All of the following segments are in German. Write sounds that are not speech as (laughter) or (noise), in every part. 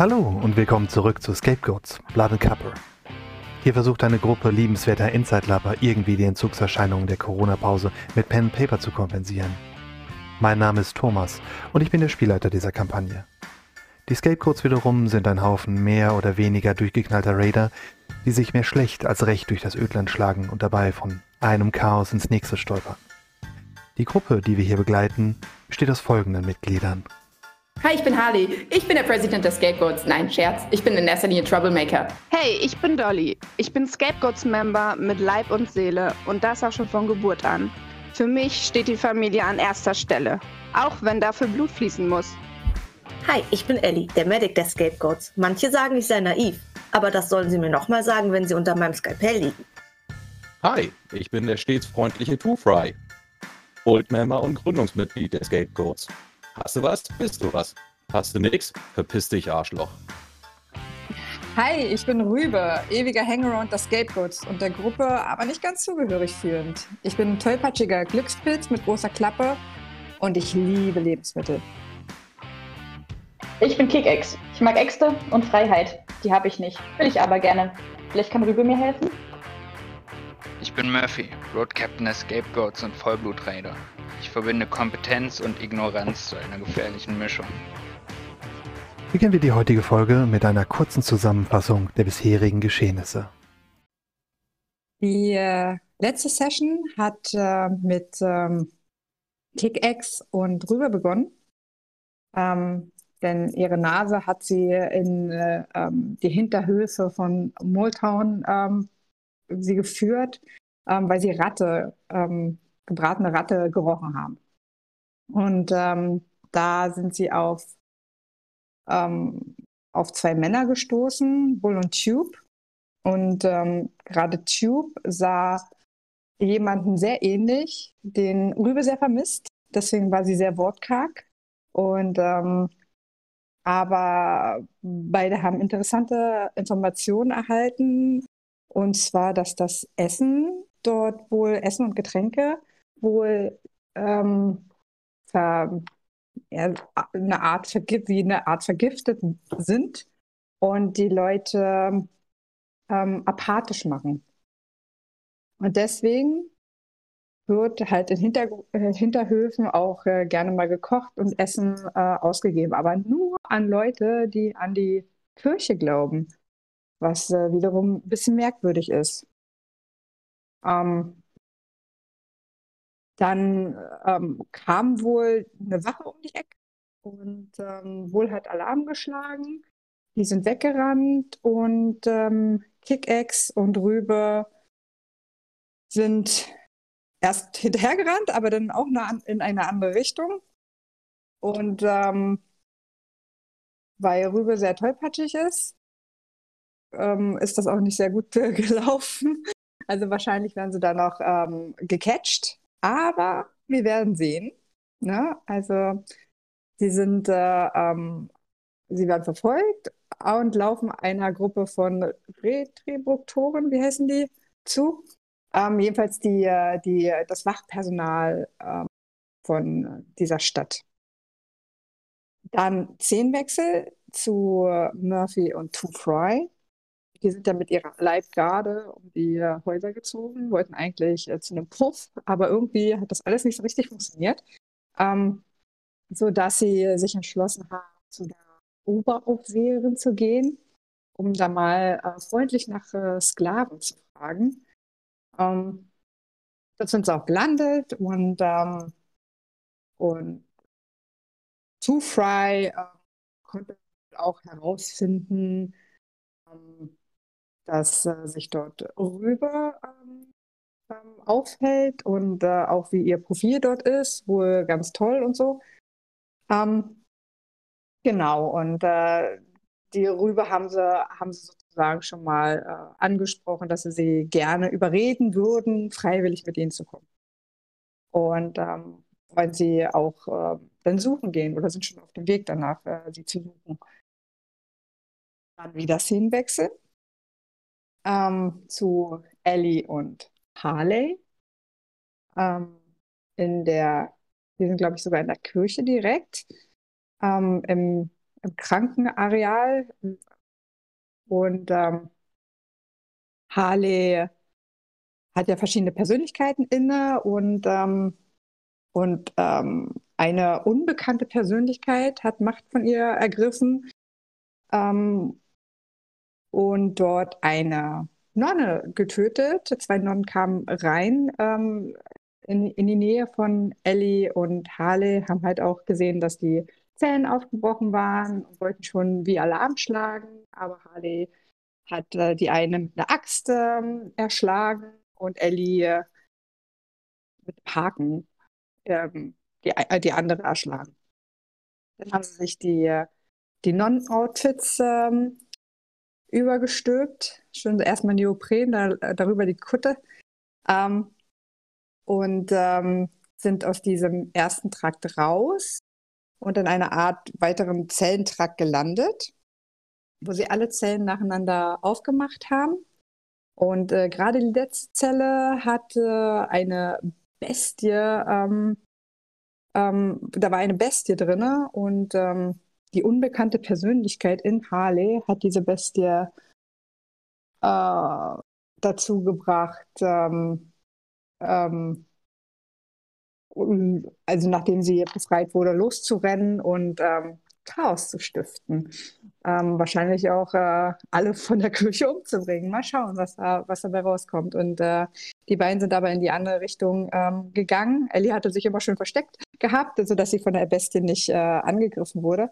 Hallo und willkommen zurück zu Scapegoats, Blood and Copper. Hier versucht eine Gruppe liebenswerter Inside-Lover irgendwie die Entzugserscheinungen der Corona-Pause mit Pen and Paper zu kompensieren. Mein Name ist Thomas und ich bin der Spielleiter dieser Kampagne. Die Scapegoats wiederum sind ein Haufen mehr oder weniger durchgeknallter Raider, die sich mehr schlecht als recht durch das Ödland schlagen und dabei von einem Chaos ins nächste stolpern. Die Gruppe, die wir hier begleiten, besteht aus folgenden Mitgliedern. Hi, ich bin Harley. Ich bin der Präsident der Scapegoats. Nein, Scherz. Ich bin in erster Linie Troublemaker. Hey, ich bin Dolly. Ich bin Scapegoats-Member mit Leib und Seele und das auch schon von Geburt an. Für mich steht die Familie an erster Stelle, auch wenn dafür Blut fließen muss. Hi, ich bin Ellie, der Medic der Scapegoats. Manche sagen, ich sei naiv, aber das sollen sie mir nochmal sagen, wenn sie unter meinem Skalpell liegen. Hi, ich bin der stets freundliche Two Fry. Oldmember und Gründungsmitglied der Scapegoats. Hast du was, bist du was. Hast du nix, verpiss dich, Arschloch. Hi, ich bin Rübe, ewiger Hangaround der Scapegoats und der Gruppe, aber nicht ganz zugehörig fühlend. Ich bin ein tollpatschiger Glückspilz mit großer Klappe und ich liebe Lebensmittel. Ich bin Kickex. Ich mag Äxte und Freiheit. Die habe ich nicht. Will ich aber gerne. Vielleicht kann Rübe mir helfen? Ich bin Murphy, Road Captain der Scapegoats und Vollblutraider. Ich verbinde Kompetenz und Ignoranz zu einer gefährlichen Mischung. Beginnen wir die heutige Folge mit einer kurzen Zusammenfassung der bisherigen Geschehnisse. Die äh, letzte Session hat äh, mit ähm, Kickex und Rüber begonnen. Ähm, denn ihre Nase hat sie in äh, ähm, die Hinterhöfe von Motown ähm, sie geführt, ähm, weil sie Ratte, ähm, gebratene Ratte gerochen haben. Und ähm, da sind sie auf, ähm, auf zwei Männer gestoßen, Bull und Tube. Und ähm, gerade Tube sah jemanden sehr ähnlich, den Rübe sehr vermisst. Deswegen war sie sehr wortkarg. Und ähm, aber beide haben interessante Informationen erhalten und zwar, dass das Essen dort wohl, Essen und Getränke wohl ähm, ver, ja, eine Art wie eine Art vergiftet sind und die Leute ähm, apathisch machen. Und deswegen wird halt in Hinter äh, Hinterhöfen auch äh, gerne mal gekocht und Essen äh, ausgegeben, aber nur an Leute, die an die Kirche glauben was äh, wiederum ein bisschen merkwürdig ist. Ähm, dann ähm, kam wohl eine Wache um die Ecke und ähm, wohl hat Alarm geschlagen. Die sind weggerannt und ähm, Kickex und Rübe sind erst (laughs) hinterhergerannt, aber dann auch in eine andere Richtung. Und ähm, weil Rübe sehr tollpatschig ist, ähm, ist das auch nicht sehr gut (laughs) gelaufen. Also wahrscheinlich werden sie da noch ähm, gecatcht, aber wir werden sehen. Ne? Also sie sind, äh, ähm, sie werden verfolgt und laufen einer Gruppe von Retribuktoren, wie heißen die, zu. Ähm, jedenfalls die, äh, die, das Wachpersonal ähm, von dieser Stadt. Dann Szenenwechsel zu Murphy und To Fry. Die sind dann mit ihrer Leibgarde um die Häuser gezogen, wollten eigentlich äh, zu einem Puff, aber irgendwie hat das alles nicht so richtig funktioniert, ähm, sodass sie sich entschlossen haben, zu der Oberaufseherin zu gehen, um da mal äh, freundlich nach äh, Sklaven zu fragen. Ähm, dort sind sie auch gelandet und, ähm, und Two Fry äh, konnte auch herausfinden, ähm, dass äh, sich dort Rübe ähm, ähm, aufhält und äh, auch wie ihr Profil dort ist, wohl ganz toll und so. Ähm, genau, und äh, die Rübe haben sie, haben sie sozusagen schon mal äh, angesprochen, dass sie sie gerne überreden würden, freiwillig mit ihnen zu kommen. Und ähm, wollen sie auch äh, dann suchen gehen oder sind schon auf dem Weg danach, äh, sie zu suchen. Dann wieder Szenenwechsel ähm, zu Ellie und Harley. Ähm, in der, die sind, glaube ich, sogar in der Kirche direkt. Ähm, im, im Krankenareal. Und ähm, Harley hat ja verschiedene Persönlichkeiten inne und, ähm, und ähm, eine unbekannte Persönlichkeit hat Macht von ihr ergriffen ähm, und dort eine Nonne getötet. Zwei Nonnen kamen rein ähm, in, in die Nähe von Ellie und Harley, haben halt auch gesehen, dass die Zellen aufgebrochen waren und wollten schon wie Alarm schlagen, aber Harley hat äh, die eine mit einer Axt äh, erschlagen und Ellie äh, mit Haken ähm, die, äh, die andere erschlagen. Dann haben sie sich die, die Non-Outfits ähm, übergestülpt. Schon erstmal Neopren, da, darüber die Kutte. Ähm, und ähm, sind aus diesem ersten Trakt raus und in einer Art weiteren Zellentrakt gelandet, wo sie alle Zellen nacheinander aufgemacht haben. Und äh, gerade die letzte Zelle hatte eine Bestie, ähm, ähm, da war eine Bestie drin und ähm, die unbekannte Persönlichkeit in Harley hat diese Bestie äh, dazu gebracht, ähm, ähm, also nachdem sie befreit wurde, loszurennen und ähm, Chaos zu stiften. Ähm, wahrscheinlich auch äh, alle von der Kirche umzubringen. Mal schauen, was, da, was dabei rauskommt. Und äh, die beiden sind aber in die andere Richtung ähm, gegangen. Ellie hatte sich immer schön versteckt gehabt, sodass sie von der Bestie nicht äh, angegriffen wurde.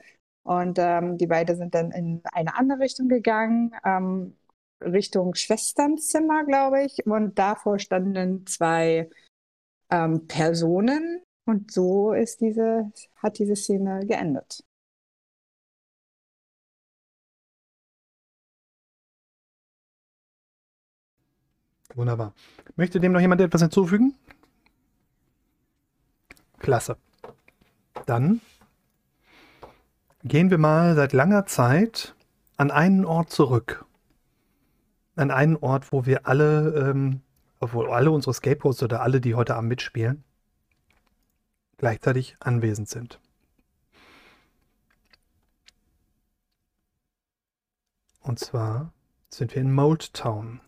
Und ähm, die beiden sind dann in eine andere Richtung gegangen, ähm, Richtung Schwesternzimmer, glaube ich. Und davor standen zwei ähm, Personen. Und so ist diese, hat diese Szene geendet. Wunderbar. Möchte dem noch jemand etwas hinzufügen? Klasse. Dann gehen wir mal seit langer Zeit an einen Ort zurück. An einen Ort, wo wir alle, ähm, obwohl alle unsere Skateboards oder alle, die heute Abend mitspielen, gleichzeitig anwesend sind. Und zwar sind wir in Mold Town.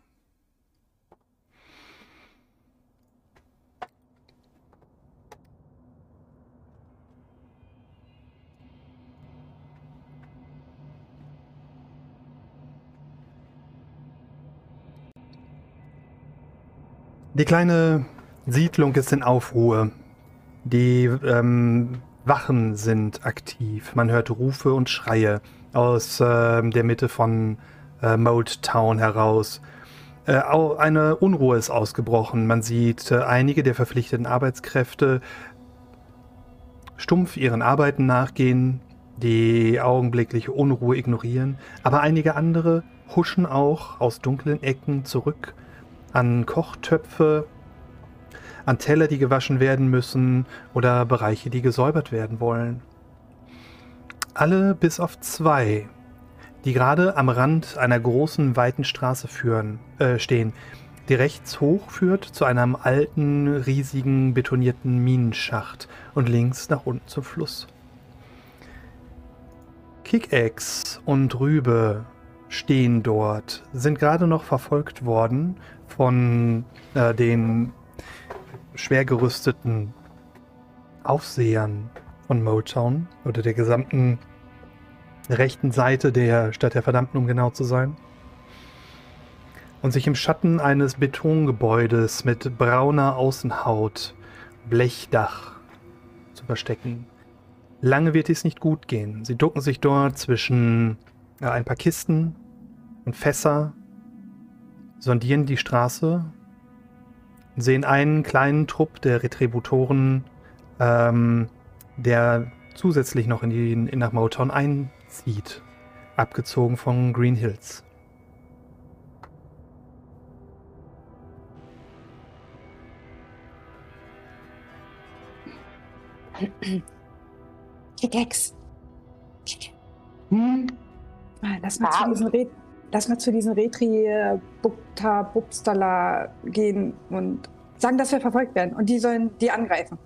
Die kleine Siedlung ist in Aufruhr. Die ähm, Wachen sind aktiv. Man hört Rufe und Schreie aus äh, der Mitte von äh, Mold Town heraus. Äh, eine Unruhe ist ausgebrochen. Man sieht äh, einige der verpflichteten Arbeitskräfte stumpf ihren Arbeiten nachgehen, die augenblickliche Unruhe ignorieren, aber einige andere huschen auch aus dunklen Ecken zurück an Kochtöpfe, an Teller, die gewaschen werden müssen oder Bereiche, die gesäubert werden wollen. Alle bis auf zwei, die gerade am Rand einer großen, weiten Straße führen, äh, stehen, die rechts hoch führt zu einem alten, riesigen, betonierten Minenschacht und links nach unten zum Fluss. Kickaxe und Rübe stehen dort, sind gerade noch verfolgt worden von äh, den schwer gerüsteten Aufsehern von Motown oder der gesamten rechten Seite der Stadt der Verdammten, um genau zu sein. Und sich im Schatten eines Betongebäudes mit brauner Außenhaut, Blechdach zu verstecken. Lange wird es nicht gut gehen. Sie ducken sich dort zwischen ein paar Kisten und Fässer sondieren die Straße, sehen einen kleinen Trupp der Retributoren, ähm, der zusätzlich noch in, die, in nach Motown einzieht, abgezogen von Green Hills. Kickex. Hm? Ah, lass mal zu diesen Reden lass mal zu diesen Retri Bukta Bubstala gehen und sagen, dass wir verfolgt werden. Und die sollen die angreifen.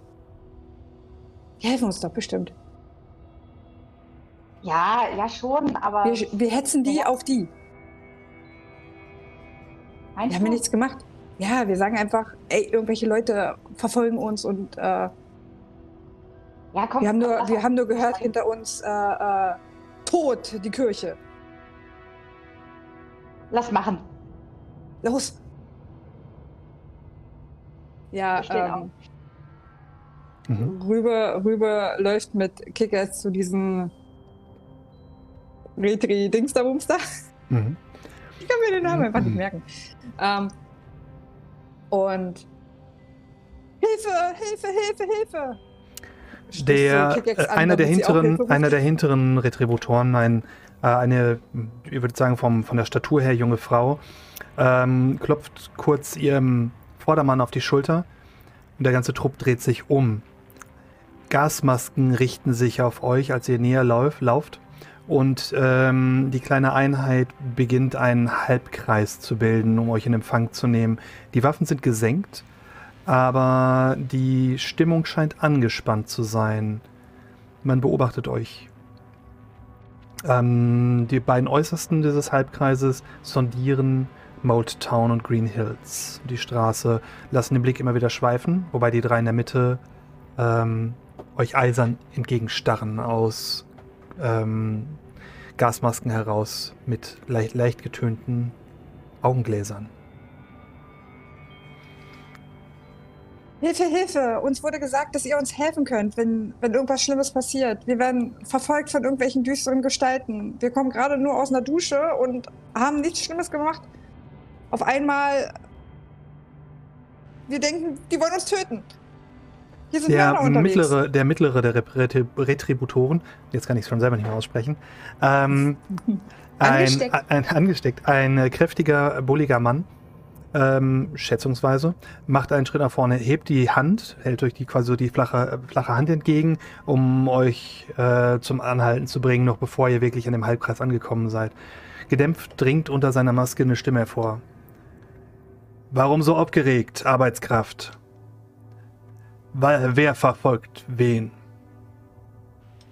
Die helfen uns doch bestimmt. Ja, ja schon, aber. Wir, wir hetzen die Ja. auf die. Meinst Wir haben ja nichts gemacht. Ja, wir sagen einfach, ey, irgendwelche Leute verfolgen uns und äh, ja, komm, wir, haben nur, wir haben nur gehört hinter uns äh, äh, tot die Kirche. Lass machen. Los! Ja, ähm, Mhm. rüber, rüber läuft mit Kickers zu diesen Retri-Dings-da-Bums da. Mhm. Ich kann mir den Namen einfach nicht merken. Ähm, und Hilfe, Hilfe, Hilfe, Hilfe! Der, So, äh, an, einer, der hinteren, einer der hinteren Retributoren, ein, äh, eine, ich würde sagen, vom, von der Statur her junge Frau, ähm, klopft kurz ihrem Vordermann auf die Schulter und der ganze Trupp dreht sich um. Gasmasken richten sich auf euch, als ihr näher lauf, lauft. Und ähm, die kleine Einheit beginnt einen Halbkreis zu bilden, um euch in Empfang zu nehmen. Die Waffen sind gesenkt, aber die Stimmung scheint angespannt zu sein. Man beobachtet euch. Ähm, die beiden Äußersten dieses Halbkreises sondieren Mold Town und Green Hills. Die Straße lassen den Blick immer wieder schweifen, wobei die drei in der Mitte ähm, euch eisern entgegenstarren aus ähm, Gasmasken heraus mit leicht, leicht getönten Augengläsern. Hilfe, Hilfe! Uns wurde gesagt, dass ihr uns helfen könnt, wenn, wenn irgendwas Schlimmes passiert. Wir werden verfolgt von irgendwelchen düsteren Gestalten. Wir kommen gerade nur aus einer Dusche und haben nichts Schlimmes gemacht. Auf einmal. Wir denken, die wollen uns töten. Hier sind Der Mörder unterwegs. mittlere, der mittlere der Retributoren, jetzt kann ich es schon selber nicht mehr aussprechen, ähm, (laughs) ein, Angesteckt. ein, angesteckt, ein äh, kräftiger, bulliger Mann, ähm, schätzungsweise, macht einen Schritt nach vorne, hebt die Hand, hält euch die quasi so die flache, äh, flache Hand entgegen, um euch äh, zum Anhalten zu bringen, noch bevor ihr wirklich an dem Halbkreis angekommen seid. Gedämpft dringt unter seiner Maske eine Stimme hervor. Warum so aufgeregt, Arbeitskraft? Wer verfolgt wen?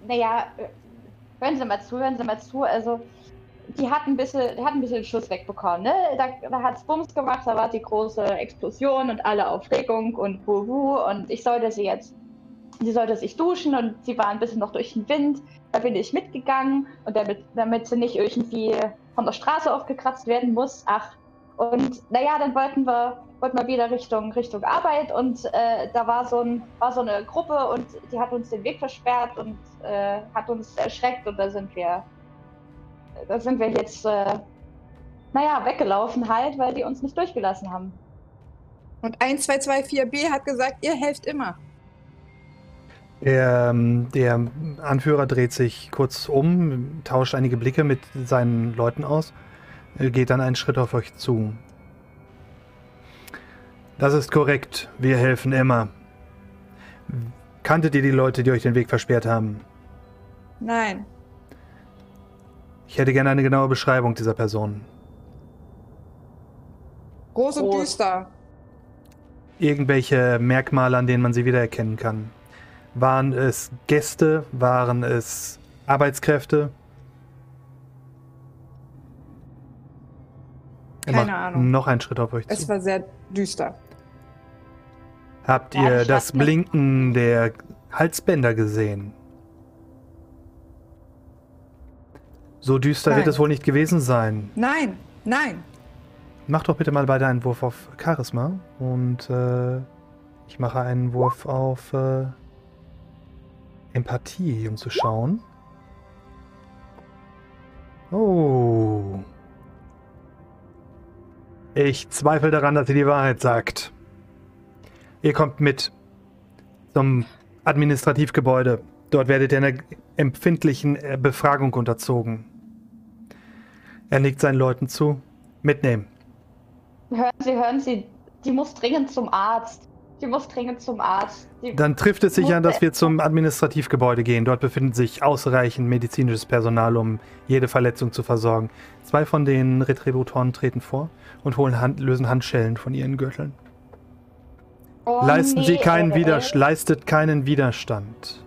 Naja, äh, hören Sie mal zu, hören Sie mal zu. Also, die hat ein bisschen, die hat ein bisschen Schuss wegbekommen, ne? Da, da hat's Bums gemacht, da war die große Explosion und alle Aufregung und Wuhu und ich sollte sie jetzt, sie sollte sich duschen und sie war ein bisschen noch durch den Wind. Da bin ich mitgegangen und damit, damit sie nicht irgendwie von der Straße aufgekratzt werden muss. Ach, und naja, dann wollten wir, wollten wir wieder Richtung, Richtung Arbeit und äh, da war so, ein, war so eine Gruppe und die hat uns den Weg versperrt und äh, hat uns erschreckt und da sind wir, da sind wir jetzt, äh, naja, weggelaufen halt, weil die uns nicht durchgelassen haben. Und 1224b hat gesagt, ihr helft immer. Der, ähm, der Anführer dreht sich kurz um, tauscht einige Blicke mit seinen Leuten aus, äh, geht dann einen Schritt auf euch zu. Das ist korrekt, wir helfen immer. Kanntet ihr die Leute, die euch den Weg versperrt haben? Nein. Ich hätte gerne eine genaue Beschreibung dieser Person. Groß und Groß. düster. Irgendwelche Merkmale, an denen man sie wiedererkennen kann. Waren es Gäste? Waren es Arbeitskräfte? Keine Ahnung. Noch einen Schritt auf euch Es zu. war sehr düster. Habt Ja, ihr das. Blinken der Halsbänder gesehen? So düster Nein. wird es wohl nicht gewesen sein. Nein, nein. Mach doch bitte mal beide einen Wurf auf Charisma und äh, ich mache einen Wurf auf äh, Empathie, um zu schauen. Oh. Ich zweifle daran, dass sie die Wahrheit sagt. Ihr kommt mit zum Administrativgebäude. Dort werdet ihr einer empfindlichen äh, Befragung unterzogen. Er nickt seinen Leuten zu. Mitnehmen. Hören Sie, hören Sie, die muss dringend zum Arzt. Die muss dringend zum Arzt. Die, Dann trifft es sich an, dass wir zum Administrativgebäude gehen. Dort befindet sich ausreichend medizinisches Personal, um jede Verletzung zu versorgen. Zwei von den Retributoren treten vor und holen Hand, lösen Handschellen von ihren Gürteln. Oh, Leisten nee, Sie keinen Widerstand. Leistet keinen Widerstand.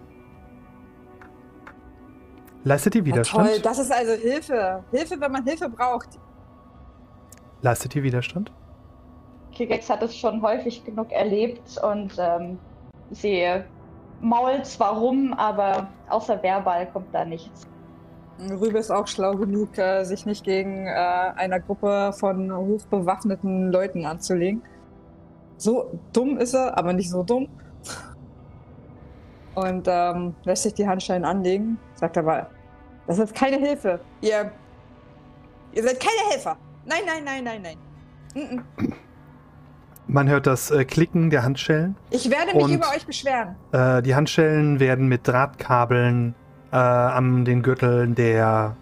Leistet ihr Ja, Widerstand? toll, das ist also Hilfe. Hilfe, wenn man Hilfe braucht. Leistet ihr Widerstand? Kigex hat es schon häufig genug erlebt und ähm, sie mault zwar rum, aber außer verbal kommt da nichts. Rübe ist auch schlau genug, äh, sich nicht gegen äh, einer Gruppe von hochbewaffneten Leuten anzulegen. So dumm ist er, aber nicht so dumm. Und ähm, lässt sich die Handschellen anlegen, sagt aber, das ist keine Hilfe. Ihr, ihr seid keine Helfer. Nein, nein, nein, nein, nein. Mm -mm. Man hört das äh, Klicken der Handschellen. Ich werde mich Und- über euch beschweren. Äh, die Handschellen werden mit Drahtkabeln äh, an den Gürteln der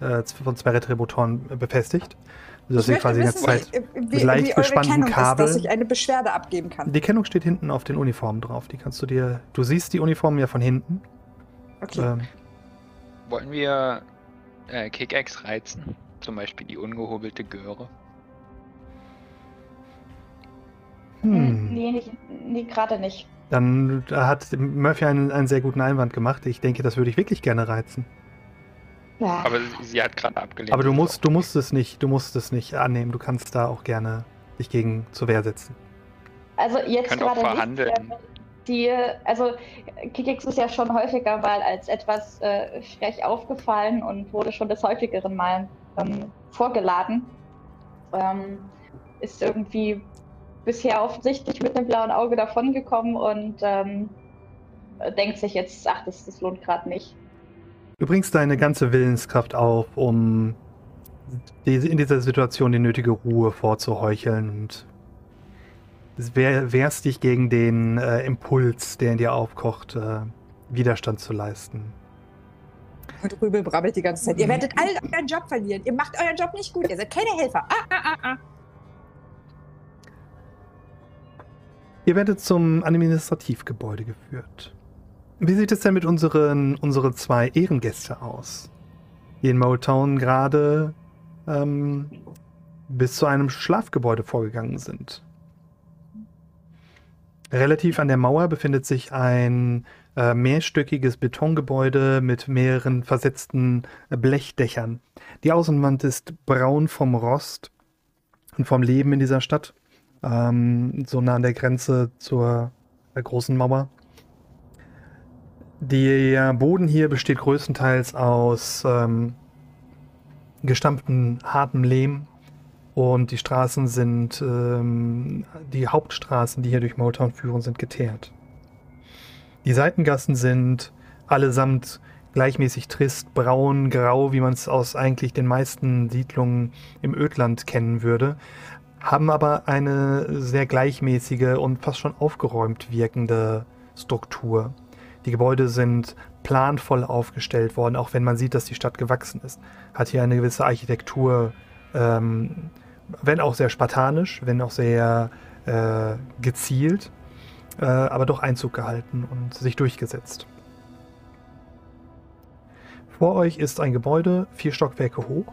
äh, von zwei Retributoren äh, befestigt. Sodass ich sie quasi die wissen, Zeit. wie, wie, mit leicht wie eure gespannten Kennung ist, Kabeln- dass ich eine Beschwerde abgeben kann. Die Kennung steht hinten auf den Uniformen drauf. Die kannst du dir. Du siehst die Uniformen ja von hinten. Okay. Ähm, Wollen wir äh, Kick-Ex reizen? Zum Beispiel die ungehobelte Göre. hm. Nee, nicht, nee gerade nicht. Dann hat Murphy einen, einen sehr guten Einwand gemacht. Ich denke, das würde ich wirklich gerne reizen. Ja. Aber sie, sie hat gerade abgelehnt. Aber du musst, du musst es nicht, du musst es nicht annehmen. Du kannst da auch gerne dich gegen zur Wehr setzen. Also jetzt gerade verhandeln. nicht. Die, also Kikix ist ja schon häufiger mal als etwas äh, frech aufgefallen und wurde schon des häufigeren Mal ähm, vorgeladen. Ähm, ist irgendwie bisher offensichtlich mit einem blauen Auge davongekommen und ähm, denkt sich jetzt, ach, das, das lohnt gerade nicht. Du bringst deine ganze Willenskraft auf, um in dieser Situation die nötige Ruhe vorzuheucheln und wehr, wehrst dich gegen den äh, Impuls, der in dir aufkocht, äh, Widerstand zu leisten. Und Rübel brabbelt die ganze Zeit. Ihr werdet alle euren Job verlieren. Ihr macht euren Job nicht gut. Ihr seid keine Helfer. Ah, ah, ah, ah. Ihr werdet zum Administrativgebäude geführt. Wie sieht es denn mit unseren unsere zwei Ehrengäste aus? Die in Motown gerade ähm, bis zu einem Schlafgebäude vorgegangen sind. Relativ an der Mauer befindet sich ein äh, mehrstöckiges Betongebäude mit mehreren versetzten Blechdächern. Die Außenwand ist braun vom Rost und vom Leben in dieser Stadt ähm, so nah an der Grenze zur äh, großen Mauer. Der Boden hier besteht größtenteils aus ähm, gestampftem hartem Lehm und die Straßen sind, ähm, die Hauptstraßen, die hier durch Motown führen, sind geteert. Die Seitengassen sind allesamt gleichmäßig trist, braun, grau, wie man es aus eigentlich den meisten Siedlungen im Ödland kennen würde haben aber eine sehr gleichmäßige und fast schon aufgeräumt wirkende Struktur. Die Gebäude sind planvoll aufgestellt worden, auch wenn man sieht, dass die Stadt gewachsen ist. Hat hier eine gewisse Architektur, ähm, wenn auch sehr spartanisch, wenn auch sehr äh, gezielt, äh, aber doch Einzug gehalten und sich durchgesetzt. Vor euch ist ein Gebäude, vier Stockwerke hoch,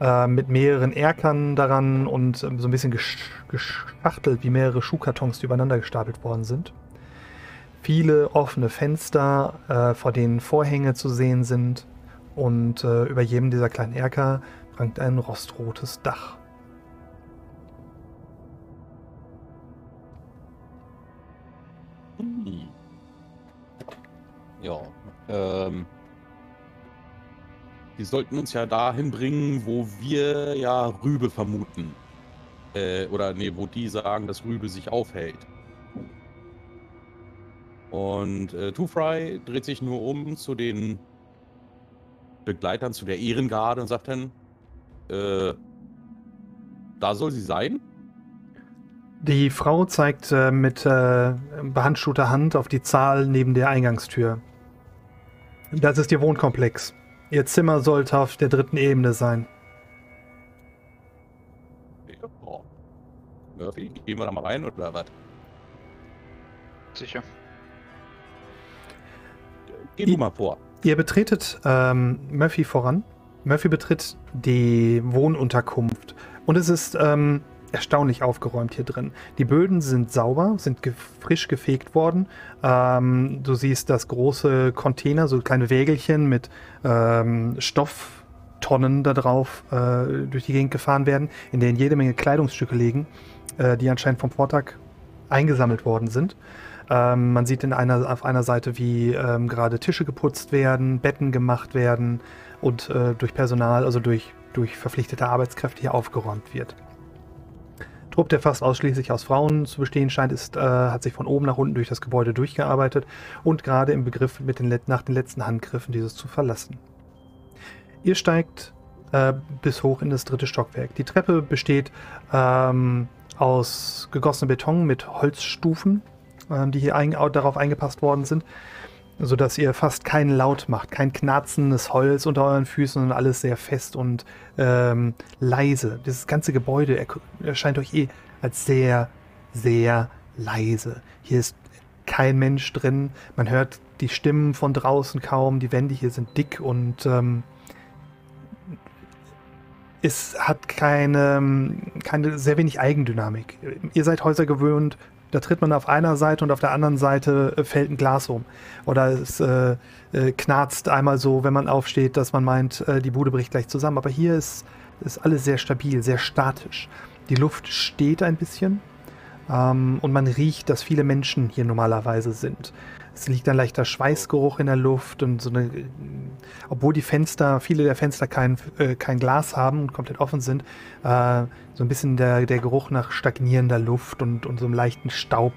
äh, mit mehreren Erkern daran und ähm, so ein bisschen gesch geschachtelt, wie mehrere Schuhkartons, die übereinander gestapelt worden sind. Viele offene Fenster, äh, vor denen Vorhänge zu sehen sind und äh, über jedem dieser kleinen Erker prangt ein rostrotes Dach. Ja, ähm. Die sollten uns ja dahin bringen, wo wir ja Rübe vermuten. Äh, oder nee, wo die sagen, dass Rübe sich aufhält. Und äh, Two Fry dreht sich nur um zu den Begleitern, zu der Ehrengarde und sagt dann, äh, da soll sie sein. Die Frau zeigt äh, mit äh, behandschuhter Hand auf die Zahl neben der Eingangstür. Das ist ihr Wohnkomplex. Ihr Zimmer sollte auf der dritten Ebene sein. Ja. Murphy, gehen wir da mal rein oder was? Sicher. Geh du mal vor. Ihr betretet ähm, Murphy voran. Murphy betritt die Wohnunterkunft. Und es ist ähm, erstaunlich aufgeräumt hier drin. Die Böden sind sauber, sind ge frisch gefegt worden. Ähm, du siehst, dass große Container, so kleine Wägelchen mit ähm, Stofftonnen da drauf äh, durch die Gegend gefahren werden, in denen jede Menge Kleidungsstücke liegen, äh, die anscheinend vom Vortag eingesammelt worden sind. Ähm, man sieht in einer, auf einer Seite, wie ähm, gerade Tische geputzt werden, Betten gemacht werden und äh, durch Personal, also durch, durch verpflichtete Arbeitskräfte hier aufgeräumt wird. Trupp, der fast ausschließlich aus Frauen zu bestehen scheint, ist, äh, hat sich von oben nach unten durch das Gebäude durchgearbeitet und gerade im Begriff, mit den, nach den letzten Handgriffen dieses zu verlassen. Ihr steigt äh, bis hoch in das dritte Stockwerk. Die Treppe besteht ähm, aus gegossenem Beton mit Holzstufen, äh, die hier ein, darauf eingepasst worden sind, sodass ihr fast keinen Laut macht, kein knarzendes Holz unter euren Füßen, sondern alles sehr fest und ähm, leise. Dieses ganze Gebäude erscheint euch eh als sehr, sehr leise. Hier ist kein Mensch drin. Man hört die Stimmen von draußen kaum. Die Wände hier sind dick und ähm, es hat keine, keine, sehr wenig Eigendynamik. Ihr seid Häuser gewöhnt, da tritt man auf einer Seite und auf der anderen Seite äh, fällt ein Glas um. Oder es äh, äh, knarzt einmal so, wenn man aufsteht, dass man meint, äh, die Bude bricht gleich zusammen. Aber hier ist, ist alles sehr stabil, sehr statisch. Die Luft steht ein bisschen ähm, und man riecht, dass viele Menschen hier normalerweise sind. Es liegt ein leichter Schweißgeruch in der Luft und so eine, obwohl die Fenster, viele der Fenster kein, äh, kein Glas haben und komplett offen sind, äh, so ein bisschen der, der Geruch nach stagnierender Luft und, und so einem leichten Staub,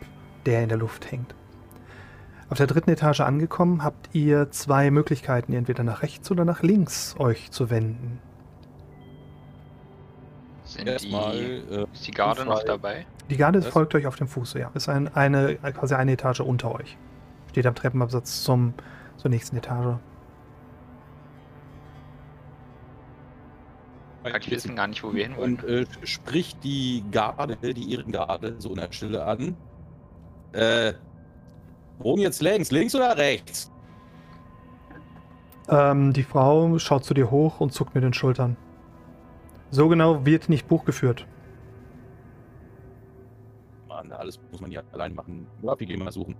der in der Luft hängt. Auf der dritten Etage angekommen, habt ihr zwei Möglichkeiten, entweder nach rechts oder nach links euch zu wenden. Sind die, äh, ist die Garde noch dabei? Die Garde Was? folgt euch auf dem Fuße, ja. Ist ein, eine, quasi eine Etage unter euch. Steht am Treppenabsatz zum, zur nächsten Etage. Die wissen gar nicht, wo wir hin wollen. Und äh, spricht die Garde, die ihren Garde so in der Stille an. Äh, wohin jetzt längs? Links oder rechts? Ähm, die Frau schaut zu dir hoch und zuckt mit den Schultern. So genau wird nicht Buch geführt. Mann, alles muss man ja allein machen. Murphy, gehen wir mal suchen.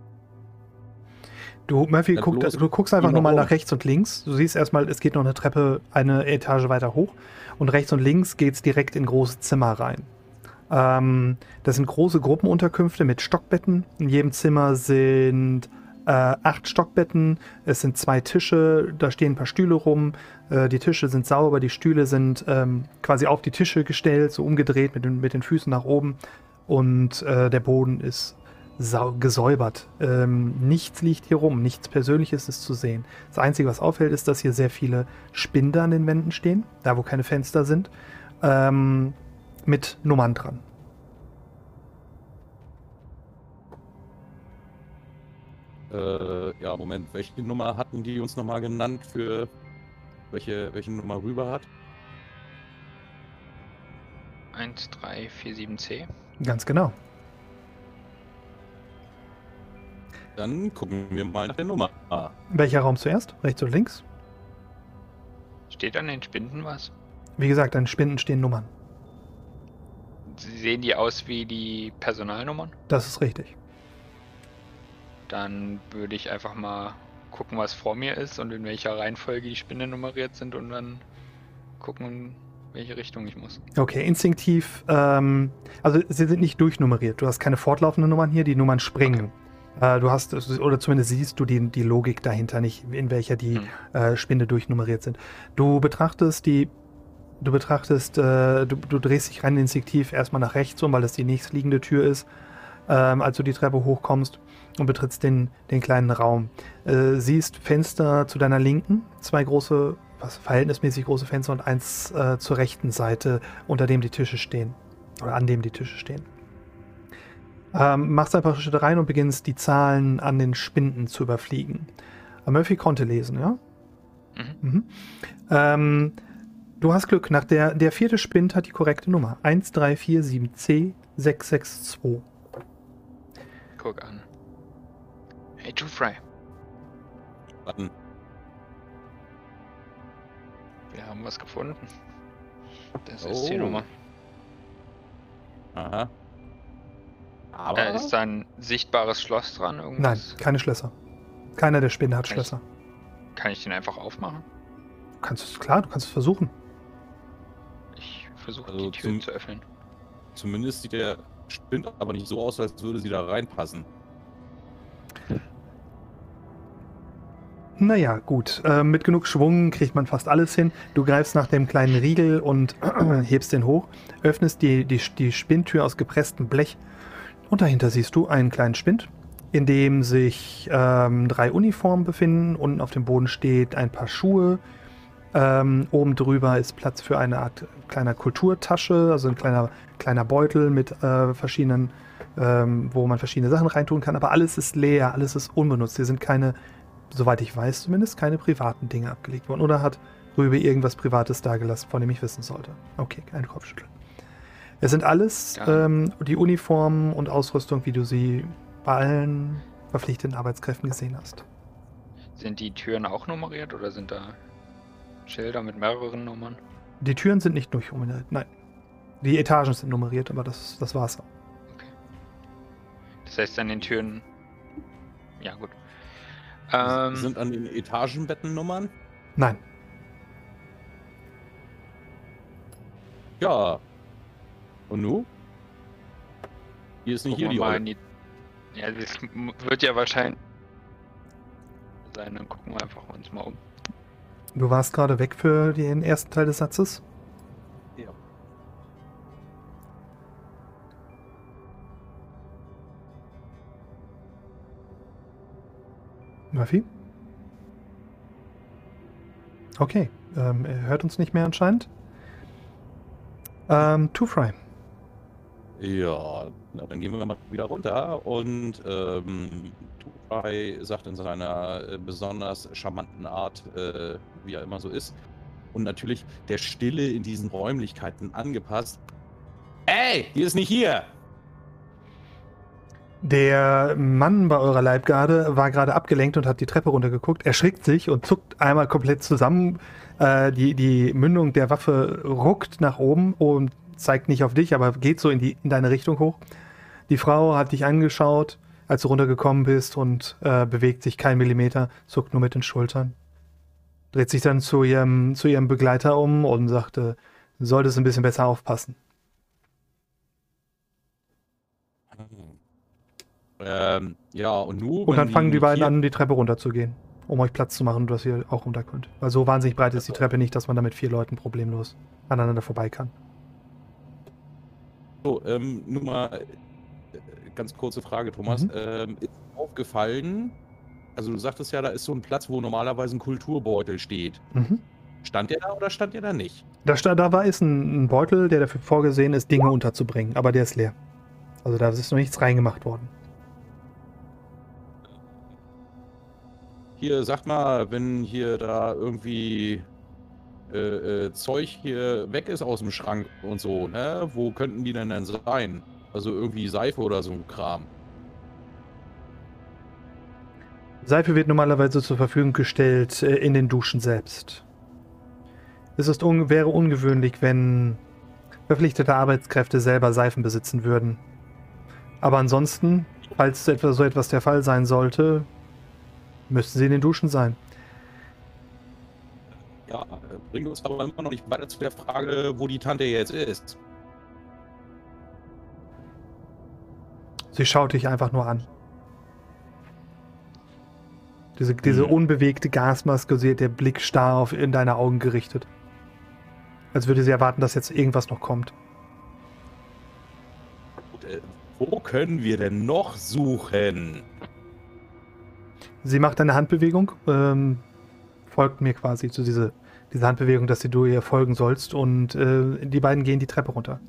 Du, Murphy, guck, du guckst einfach nur mal nach rechts und links. Du siehst erstmal, es geht noch eine Treppe eine Etage weiter hoch. Und rechts und links geht es direkt in große Zimmer rein. Ähm, das sind große Gruppenunterkünfte mit Stockbetten. In jedem Zimmer sind äh, acht Stockbetten. Es sind zwei Tische, da stehen ein paar Stühle rum. Äh, die Tische sind sauber, die Stühle sind ähm, quasi auf die Tische gestellt, so umgedreht mit den, mit den Füßen nach oben. Und äh, der Boden ist gesäubert. Ähm, nichts liegt hier rum, nichts Persönliches ist zu sehen. Das Einzige, was auffällt, ist, dass hier sehr viele Spinder an den Wänden stehen, da wo keine Fenster sind, ähm, mit Nummern dran. Äh, ja, Moment, welche Nummer hatten die uns nochmal genannt für welche, welche Nummer rüber hat? 1347C. Ganz genau. Dann gucken wir mal nach der Nummer. Ah. Welcher Raum zuerst? Rechts oder links? Steht an den Spinden was? Wie gesagt, an den Spinden stehen Nummern. Sehen die aus wie die Personalnummern? Das ist richtig. Dann würde ich einfach mal gucken, was vor mir ist und in welcher Reihenfolge die Spinnen nummeriert sind und dann gucken, in welche Richtung ich muss. Okay, instinktiv. Ähm, also sie sind nicht durchnummeriert. Du hast keine fortlaufenden Nummern hier, die Nummern springen. Okay. Äh, du hast, oder zumindest siehst du die, die Logik dahinter nicht, in welcher die hm. äh, Spinde durchnummeriert sind. Du betrachtest die, du betrachtest, äh, du, du, drehst dich rein instinktiv erstmal nach rechts um, weil das die nächstliegende Tür ist, ähm, als du die Treppe hochkommst und betrittst den, den kleinen Raum. Äh, siehst Fenster zu deiner Linken, zwei große, was, verhältnismäßig große Fenster und eins äh, zur rechten Seite, unter dem die Tische stehen. Oder an dem die Tische stehen. Ähm, machst ein paar Schritte rein und beginnst die Zahlen an den Spinden zu überfliegen. Aber Murphy konnte lesen, ja? Mhm. Mhm. Ähm, du hast Glück. Nach der, der vierte Spind hat die korrekte Nummer. 1347C662. Guck an. Hey, Too Fry. Warten. Wir haben was gefunden. Das oh. ist die oh. Nummer. Aha. Aber Äh, ist da ein sichtbares Schloss dran? Nein, Irgendwas? keine Schlösser. Keiner der Spinne hat Echt? Schlösser. Kann ich den einfach aufmachen? Du kannst es, klar, du kannst es versuchen. Ich versuche Also die Tür zum- zu öffnen. zumindest sieht der Spind aber nicht so aus, als würde sie da reinpassen. Naja, gut. Äh, mit genug Schwung kriegt man fast alles hin. Du greifst nach dem kleinen Riegel und (clears throat) hebst den hoch, öffnest die, die, die Spindtür aus gepresstem Blech und dahinter siehst du einen kleinen Spind, in dem sich ähm, drei Uniformen befinden. Unten auf dem Boden steht ein paar Schuhe. Ähm, oben drüber ist Platz für eine Art kleiner Kulturtasche, also ein kleiner, kleiner Beutel mit äh, verschiedenen, ähm, wo man verschiedene Sachen reintun kann. Aber alles ist leer, alles ist unbenutzt. Hier sind keine soweit ich weiß zumindest, keine privaten Dinge abgelegt worden. Oder hat Rübe irgendwas Privates dagelassen, von dem ich wissen sollte? Okay, kein Kopfschütteln. Es sind alles ähm, die Uniformen und Ausrüstung, wie du sie bei allen verpflichteten Arbeitskräften gesehen hast. Sind die Türen auch nummeriert oder sind da Schilder mit mehreren Nummern? Die Türen sind nicht durchnummeriert, nein. Die Etagen sind nummeriert, aber das, das war's. Das heißt an den Türen. Ja, gut. Ähm, sind an den Etagenbettennummern? Nein. Ja. Und nu? Hier ist nicht hier gucken die in die. Ja, das wird ja wahrscheinlich sein. Dann gucken wir einfach uns mal um. Du warst gerade weg für den ersten Teil des Satzes. Murphy? Okay, ähm, er hört uns nicht mehr anscheinend. Ähm, Two Fry. Ja, dann gehen wir mal wieder runter und ähm, Tupai sagt in seiner äh, besonders charmanten Art, äh, wie er immer so ist, und natürlich der Stille in diesen Räumlichkeiten angepasst. Ey, die ist nicht hier! Der Mann bei eurer Leibgarde war gerade abgelenkt und hat die Treppe runtergeguckt, erschrickt sich und zuckt einmal komplett zusammen. Äh, die, die Mündung der Waffe ruckt nach oben und zeigt nicht auf dich, aber geht so in, die, in deine Richtung hoch. Die Frau hat dich angeschaut, als du runtergekommen bist und äh, bewegt sich kein Millimeter, zuckt nur mit den Schultern. Dreht sich dann zu ihrem, zu ihrem Begleiter um und sagte, solltest ein bisschen besser aufpassen. Ähm, ja, und nu? Und dann fangen die beiden an, die Treppe runterzugehen, um euch Platz zu machen, dass ihr auch runter könnt. Weil so wahnsinnig breit ist die Treppe nicht, dass man da mit vier Leuten problemlos aneinander vorbei kann. So, ähm, nur mal äh, ganz kurze Frage, Thomas. Mhm. Ähm, ist aufgefallen, also du sagtest ja, da ist so ein Platz, wo normalerweise ein Kulturbeutel steht. Mhm. Stand der da oder stand der da nicht? Da, da war ist ein, ein Beutel, der dafür vorgesehen ist, Dinge unterzubringen, aber der ist leer. Also da ist noch nichts reingemacht worden. Hier, sag mal, wenn hier da irgendwie äh, äh, Zeug hier weg ist aus dem Schrank und so, ne? Wo könnten die denn dann sein? Also irgendwie Seife oder so ein Kram. Seife wird normalerweise zur Verfügung gestellt äh, in den Duschen selbst. Es ist un wäre ungewöhnlich, wenn verpflichtete Arbeitskräfte selber Seifen besitzen würden. Aber ansonsten, falls so etwas der Fall sein sollte, müssten sie in den Duschen sein. Ja, äh, bringt uns aber immer noch nicht weiter zu der Frage, wo die Tante jetzt ist. Sie schaut dich einfach nur an. Diese, diese Hm. unbewegte Gasmaske, sie hat der Blick starr auf in deine Augen gerichtet. Als würde sie erwarten, dass jetzt irgendwas noch kommt. Gut, äh, wo können wir denn noch suchen? Sie macht eine Handbewegung, ähm, folgt mir quasi zu dieser, dieser Handbewegung, dass sie du ihr folgen sollst und äh, die beiden gehen die Treppe runter.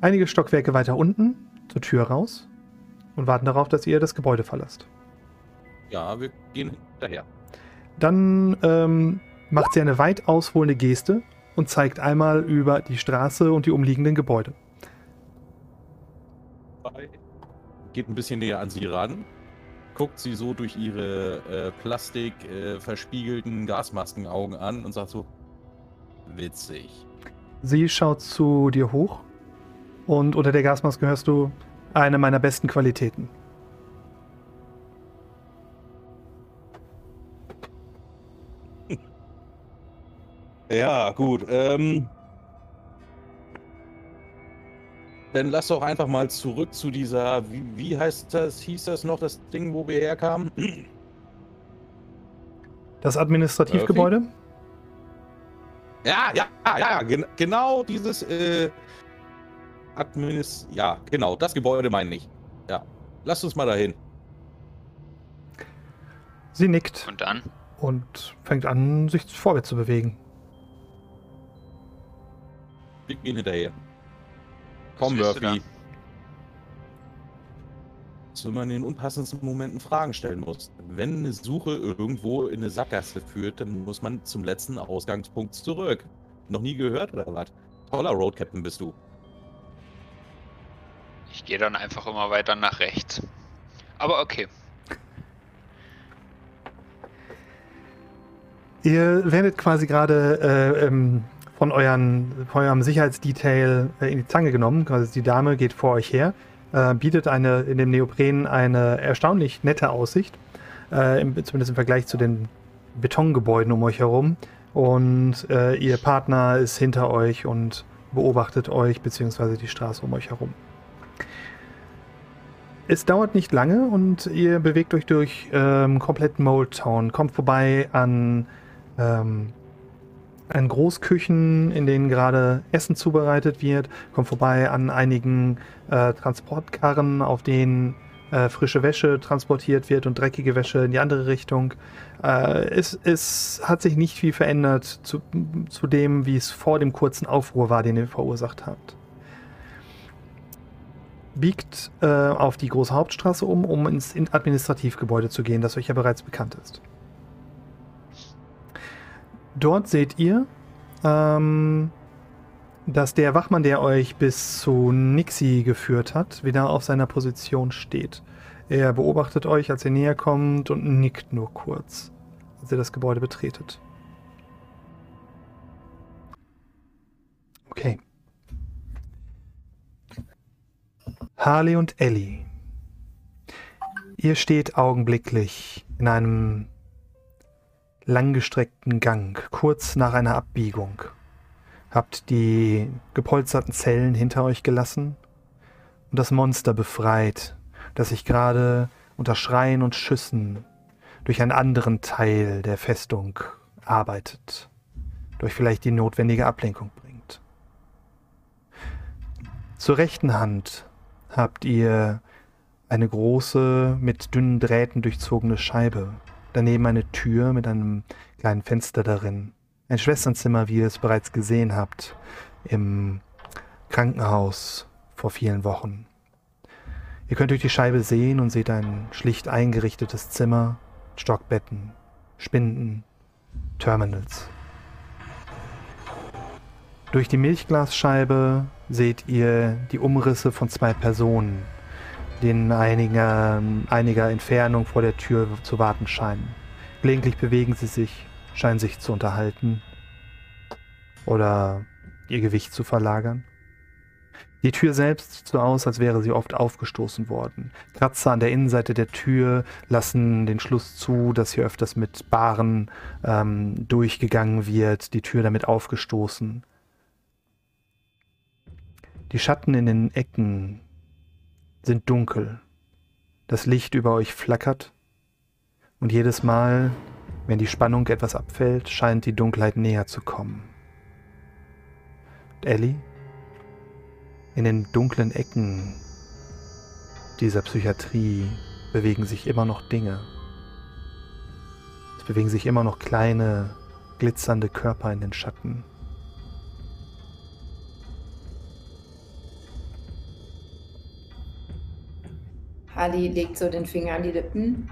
Einige Stockwerke weiter unten, zur Tür raus und warten darauf, dass ihr das Gebäude verlasst. Ja, wir gehen hinterher. Dann ähm, macht sie eine weit ausholende Geste und zeigt einmal über die Straße und die umliegenden Gebäude. Geht ein bisschen näher an sie ran. Guckt sie so durch ihre äh, Plastik äh, verspiegelten Gasmaskenaugen an und sagt so: Witzig. Sie schaut zu dir hoch Und unter der Gasmaske hörst du eine meiner besten Qualitäten. Ja, gut. Ähm, dann lass doch einfach mal zurück zu dieser, wie, wie heißt das, hieß das noch, das Ding, wo wir herkamen? Das Administrativgebäude? Ja, ja, ja, ja, gen genau dieses äh, Administ... Ja, genau, das Gebäude meine ich. Ja, lass uns mal dahin. Sie nickt Und dann? und fängt an, sich vorwärts zu bewegen. Wir gehen hinterher. Komm, Murphy. Dass man in den unpassendsten Momenten Fragen stellen muss. Wenn eine Suche irgendwo in eine Sackgasse führt, dann muss man zum letzten Ausgangspunkt zurück. Noch nie gehört oder was? Toller Road Captain bist du. Ich gehe dann einfach immer weiter nach rechts. Aber okay. Ihr werdet quasi gerade äh, ähm, von, euren, von eurem Sicherheitsdetail äh, in die Zange genommen. Quasi die Dame geht vor euch her, äh, bietet eine, in dem Neopren eine erstaunlich nette Aussicht, äh, im, zumindest im Vergleich zu den Betongebäuden um euch herum. Und äh, ihr Partner ist hinter euch und beobachtet euch beziehungsweise die Straße um euch herum. Es dauert nicht lange und ihr bewegt euch durch ähm, kompletten Mold Town, kommt vorbei an ähm, an Großküchen, in denen gerade Essen zubereitet wird, kommt vorbei an einigen äh, Transportkarren, auf denen äh, frische Wäsche transportiert wird und dreckige Wäsche in die andere Richtung. Äh, es, es hat sich nicht viel verändert zu, zu dem, wie es vor dem kurzen Aufruhr war, den ihr verursacht habt. Biegt äh, auf die große Hauptstraße um, um ins Administrativgebäude zu gehen, das euch ja bereits bekannt ist. Dort seht ihr, ähm, dass der Wachmann, der euch bis zu Nixie geführt hat, wieder auf seiner Position steht. Er beobachtet euch, als ihr näher kommt und nickt nur kurz, als ihr das Gebäude betretet. Okay. Harley und Ellie. Ihr steht augenblicklich in einem langgestreckten Gang, kurz nach einer Abbiegung. Habt die gepolsterten Zellen hinter euch gelassen und das Monster befreit, das sich gerade unter Schreien und Schüssen durch einen anderen Teil der Festung arbeitet, durch vielleicht die notwendige Ablenkung bringt. Zur rechten Hand habt ihr eine große, mit dünnen Drähten durchzogene Scheibe, daneben eine Tür mit einem kleinen Fenster darin. Ein Schwesternzimmer, wie ihr es bereits gesehen habt, im Krankenhaus vor vielen Wochen. Ihr könnt durch die Scheibe sehen und seht ein schlicht eingerichtetes Zimmer, Stockbetten, Spinden, Terminals. Durch die Milchglasscheibe seht ihr die Umrisse von zwei Personen, die in einiger, einiger Entfernung vor der Tür zu warten scheinen. Gelegentlich bewegen sie sich, scheinen sich zu unterhalten oder ihr Gewicht zu verlagern. Die Tür selbst sieht so aus, als wäre sie oft aufgestoßen worden. Kratzer an der Innenseite der Tür lassen den Schluss zu, dass hier öfters mit Baren ähm, durchgegangen wird, die Tür damit aufgestoßen. Die Schatten in den Ecken sind dunkel. Das Licht über euch flackert und jedes Mal, wenn die Spannung etwas abfällt, scheint die Dunkelheit näher zu kommen. Und Ellie? In den dunklen Ecken dieser Psychiatrie bewegen sich immer noch Dinge. Es bewegen sich immer noch kleine, glitzernde Körper in den Schatten. Harley legt so den Finger an die Lippen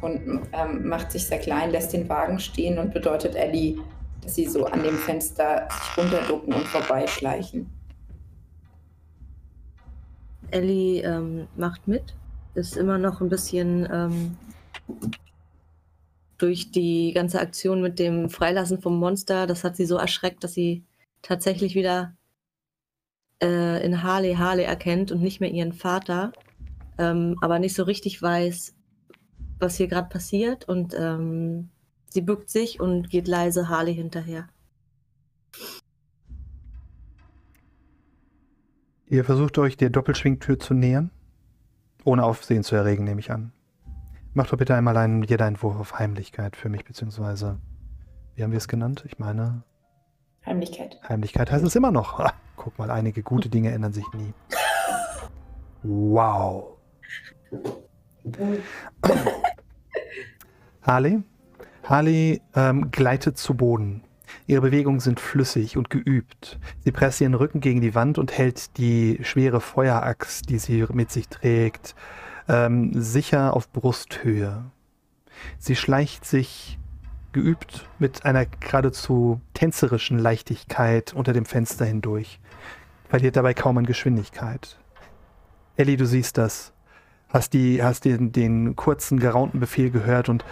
und ähm, macht sich sehr klein, lässt den Wagen stehen und bedeutet Ellie, dass sie so an dem Fenster sich runterducken und vorbeischleichen. Ellie ähm, macht mit, ist immer noch ein bisschen ähm, durch die ganze Aktion mit dem Freilassen vom Monster, das hat sie so erschreckt, dass sie tatsächlich wieder äh, in Harley Harley erkennt und nicht mehr ihren Vater, ähm, aber nicht so richtig weiß, was hier gerade passiert. Und ähm, sie bückt sich und geht leise Harley hinterher. Ihr versucht euch der Doppelschwingtür zu nähern, ohne Aufsehen zu erregen, nehme ich an. Macht doch bitte einmal einen, jeder einen Wurf auf Heimlichkeit für mich, beziehungsweise, wie haben wir es genannt? Ich meine, Heimlichkeit. Heimlichkeit heißt es immer noch. (laughs) Guck mal, einige gute Dinge ändern sich nie. (laughs) Wow. (laughs) Harley? Harley ähm, gleitet zu Boden. Ihre Bewegungen sind flüssig und geübt. Sie presst ihren Rücken gegen die Wand und hält die schwere Feueraxt, die sie mit sich trägt, ähm, sicher auf Brusthöhe. Sie schleicht sich geübt mit einer geradezu tänzerischen Leichtigkeit unter dem Fenster hindurch, verliert dabei kaum an Geschwindigkeit. Ellie, du siehst das, hast, die, hast den, den kurzen, geraunten Befehl gehört und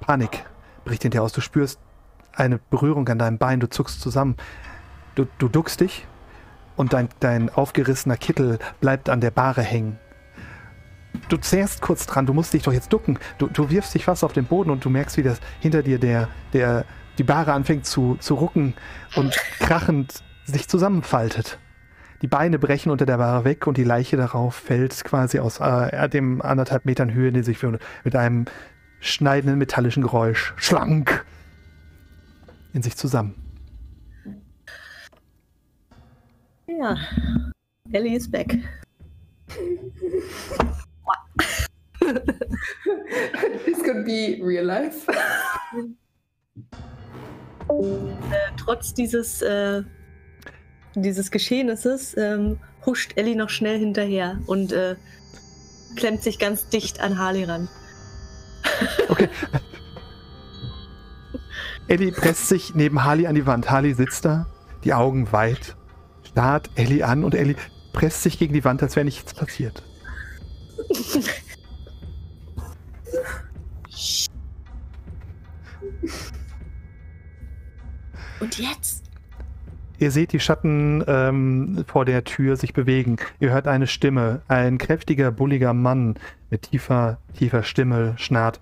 Panik bricht in dir aus. Du spürst eine Berührung an deinem Bein, du zuckst zusammen. Du, du duckst dich und dein, dein aufgerissener Kittel bleibt an der Bahre hängen. Du zehrst kurz dran, du musst dich doch jetzt ducken. Du, du wirfst dich fast auf den Boden und du merkst, wie das hinter dir der, der, die Bahre anfängt zu, zu rucken und krachend sich zusammenfaltet. Die Beine brechen unter der Bahre weg und die Leiche darauf fällt quasi aus äh, dem anderthalb Metern Höhe, die sich für, mit einem schneidenden metallischen Geräusch schlank in sich zusammen. Ja, Ellie ist back. (laughs) (laughs) This could be real life. Äh, trotz dieses, äh, dieses Geschehnisses ähm, huscht Ellie noch schnell hinterher und äh, klemmt sich ganz dicht an Harley ran. Okay. Ellie presst sich neben Harley an die Wand. Harley sitzt da, die Augen weit, starrt Ellie an und Ellie presst sich gegen die Wand, als wäre nichts passiert. (laughs) Und jetzt? Ihr seht die Schatten ähm, vor der Tür sich bewegen. Ihr hört eine Stimme. Ein kräftiger, bulliger Mann mit tiefer, tiefer Stimme schnarrt.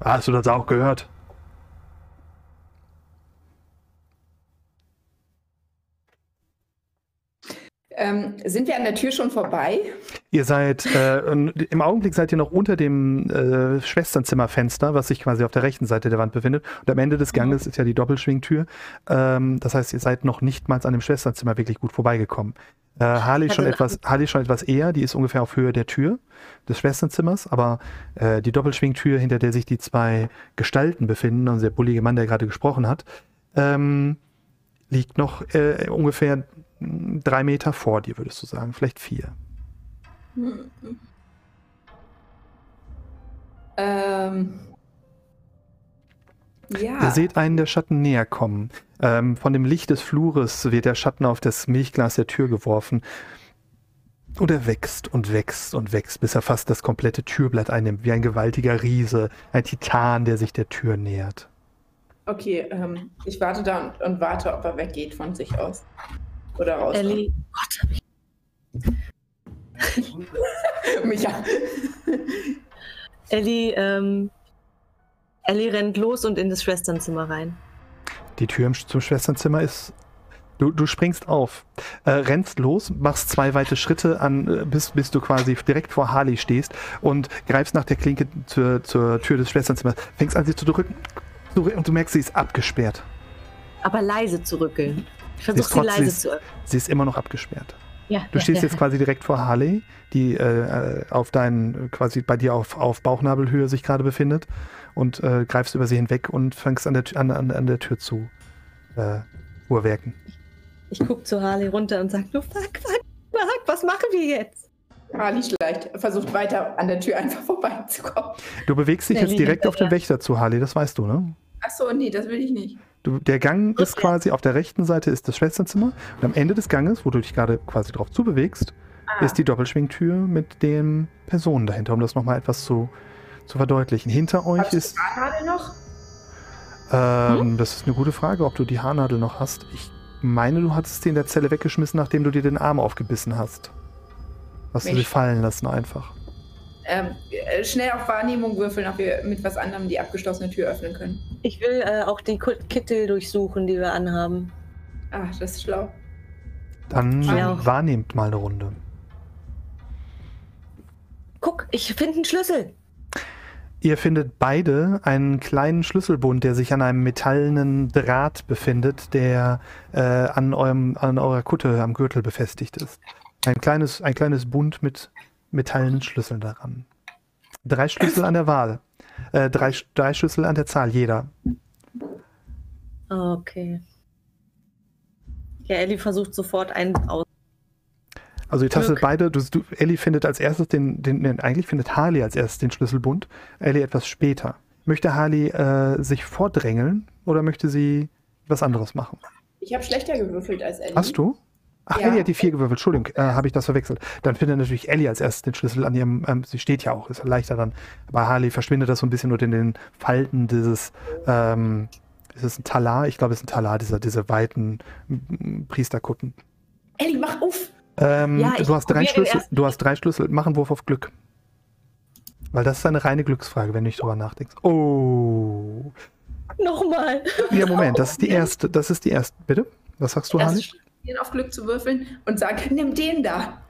Hast du das auch gehört? Ähm, sind wir an der Tür schon vorbei? Ihr seid, äh, im Augenblick seid ihr noch unter dem äh, Schwesternzimmerfenster, was sich quasi auf der rechten Seite der Wand befindet. Und am Ende des Ganges ist ja die Doppelschwingtür. Ähm, das heißt, ihr seid noch nicht mal an dem Schwesternzimmer wirklich gut vorbeigekommen. Äh, Harley, schon Also- etwas, Harley schon etwas eher, die ist ungefähr auf Höhe der Tür des Schwesternzimmers, aber äh, die Doppelschwingtür, hinter der sich die zwei Gestalten befinden, also der bullige Mann, der gerade gesprochen hat, ähm, liegt noch äh, ungefähr drei Meter vor dir, würdest du sagen, vielleicht vier. Ähm. Ja. Ihr seht einen der Schatten näher kommen. Ähm, von dem Licht des Flures wird der Schatten auf das Milchglas der Tür geworfen. Und er wächst und wächst und wächst, bis er fast das komplette Türblatt einnimmt, wie ein gewaltiger Riese, ein Titan, der sich der Tür nähert. Okay, ähm, ich warte da und, und warte, ob er weggeht von sich aus. Oder raus. Ellie, Gott, hab ich (laughs) Micha. Ellie, ähm, Ellie rennt los und in das Schwesternzimmer rein. Die Tür zum Schwesternzimmer ist. Du, du springst auf, äh, rennst los, machst zwei weite Schritte an, äh, bis, bis du quasi direkt vor Harley stehst und greifst nach der Klinke zur, zur Tür des Schwesternzimmers, fängst an, sie zu drücken und du merkst, sie ist abgesperrt. Aber leise zu rückeln. Ich versuche ist sie trotz- leise sie ist- zu öffnen. Sie ist immer noch abgesperrt. Ja, Du ja, stehst ja. jetzt quasi direkt vor Harley, die äh, auf deinen, quasi bei dir auf, auf Bauchnabelhöhe sich gerade befindet und äh, greifst über sie hinweg und fängst an der, an, an, an der Tür zu äh, Uhrwerken. Ich gucke zu Harley runter und sage nur, fuck, fuck, fuck, was machen wir jetzt? Ali schleicht, versucht weiter an der Tür einfach vorbeizukommen. Du bewegst dich Der jetzt direkt auf den. Wächter zu, Harley, das weißt du, ne? Achso, nee, das will ich nicht. Du, der Gang ist quasi auf der rechten Seite ist das Schwesternzimmer und am Ende des Ganges, wo du dich gerade quasi drauf zubewegst, Ah, ist die Doppelschwingtür mit den Personen dahinter, um das nochmal etwas zu, zu verdeutlichen. Hinter euch hast du ist die Haarnadel noch? Ähm, Das ist eine gute Frage, ob du die Haarnadel noch hast. Ich meine, du hattest sie in der Zelle weggeschmissen, nachdem du dir den Arm aufgebissen hast. Hast du Mich- sie fallen lassen einfach. Ähm, äh, schnell auf Wahrnehmung würfeln, ob wir mit was anderem die abgeschlossene Tür öffnen können. Ich will äh, auch den Kittel durchsuchen, die wir anhaben. Ah, das ist schlau. Dann Ja. wahrnehmt mal eine Runde. Guck, ich finde einen Schlüssel. Ihr findet beide einen kleinen Schlüsselbund, der sich an einem metallenen Draht befindet, der äh, an, eurem, an eurer Kutte am Gürtel befestigt ist. Ein kleines, ein kleines Bund mit metallenen Schlüsseln daran. Drei Schlüssel an der Wahl. Äh, drei, drei Schlüssel an der Zahl, jeder. Okay. Ja, Ellie versucht sofort einen aus. Also ihr tastet beide, du, du, Ellie findet als erstes den, den, den, eigentlich findet Harley als erstes den Schlüsselbund, Ellie etwas später. Möchte Harley äh, sich vordrängeln oder möchte sie was anderes machen? Ich habe schlechter gewürfelt als Ellie. Hast du? Ach, Ja. Ellie hat die vier gewürfelt, Entschuldigung, äh, habe ich das verwechselt. Dann findet natürlich Ellie als erstes den Schlüssel an ihrem, ähm, sie steht ja auch, ist leichter dann. Bei Harley verschwindet das so ein bisschen nur in den Falten dieses, ähm, ist es ein Talar? Ich glaube, es ist ein Talar, dieser, diese weiten Priesterkutten. Ellie, mach auf! Ähm, Ja, du hast drei Schlüssel, du hast drei Schlüssel, mach einen Wurf auf Glück. Weil das ist eine reine Glücksfrage, wenn du nicht drüber nachdenkst. Oh. Nochmal. Ja, Moment, das ist die (laughs) erste, das ist die erste. Bitte? Was sagst du, Erst Harley? Auf Glück zu würfeln und sag, nimm den da.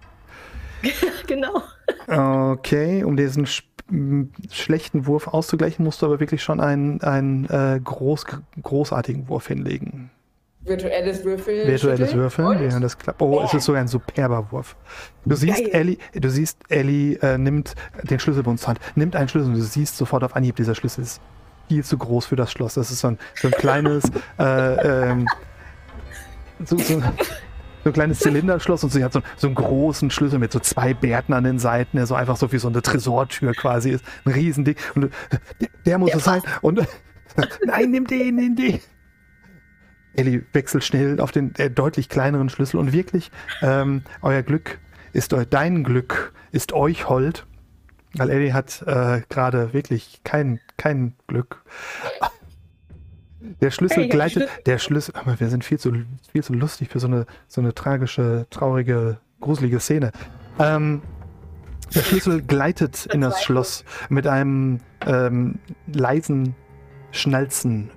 (laughs) genau. Okay, um diesen sch m, schlechten Wurf auszugleichen, musst du aber wirklich schon einen, einen äh, groß, großartigen Wurf hinlegen. Virtuelles Würfel. Virtuelles. Würfeln, Und? während das klappt. Oh, es ist sogar ein superber Wurf. Du siehst, Geil. Ellie, du siehst, Ellie äh, nimmt den Schlüsselbund zur Hand, nimmt einen Schlüssel und du siehst sofort auf Anhieb, dieser Schlüssel ist viel zu groß für das Schloss. Das ist so ein, so ein kleines, (laughs) äh, ähm, so, so, so ein kleines Zylinderschloss und sie hat so, so einen großen Schlüssel mit so zwei Bärten an den Seiten, der so einfach so wie so eine Tresortür quasi ist. Ein Riesending. Und du, der, der muss es sein. Und (laughs) nein, nimm den, nimm den. Ellie wechselt schnell auf den äh, deutlich kleineren Schlüssel und wirklich, ähm, euer Glück ist euch, dein Glück ist euch hold. Weil Ellie hat äh, gerade wirklich kein, kein Glück. Der Schlüssel Hey, gleitet, der Schlüssel, aber wir sind viel zu, viel zu lustig für so eine, so eine tragische, traurige, gruselige Szene. Ähm, der Schlüssel gleitet in das Schloss mit einem ähm, leisen Schnalzen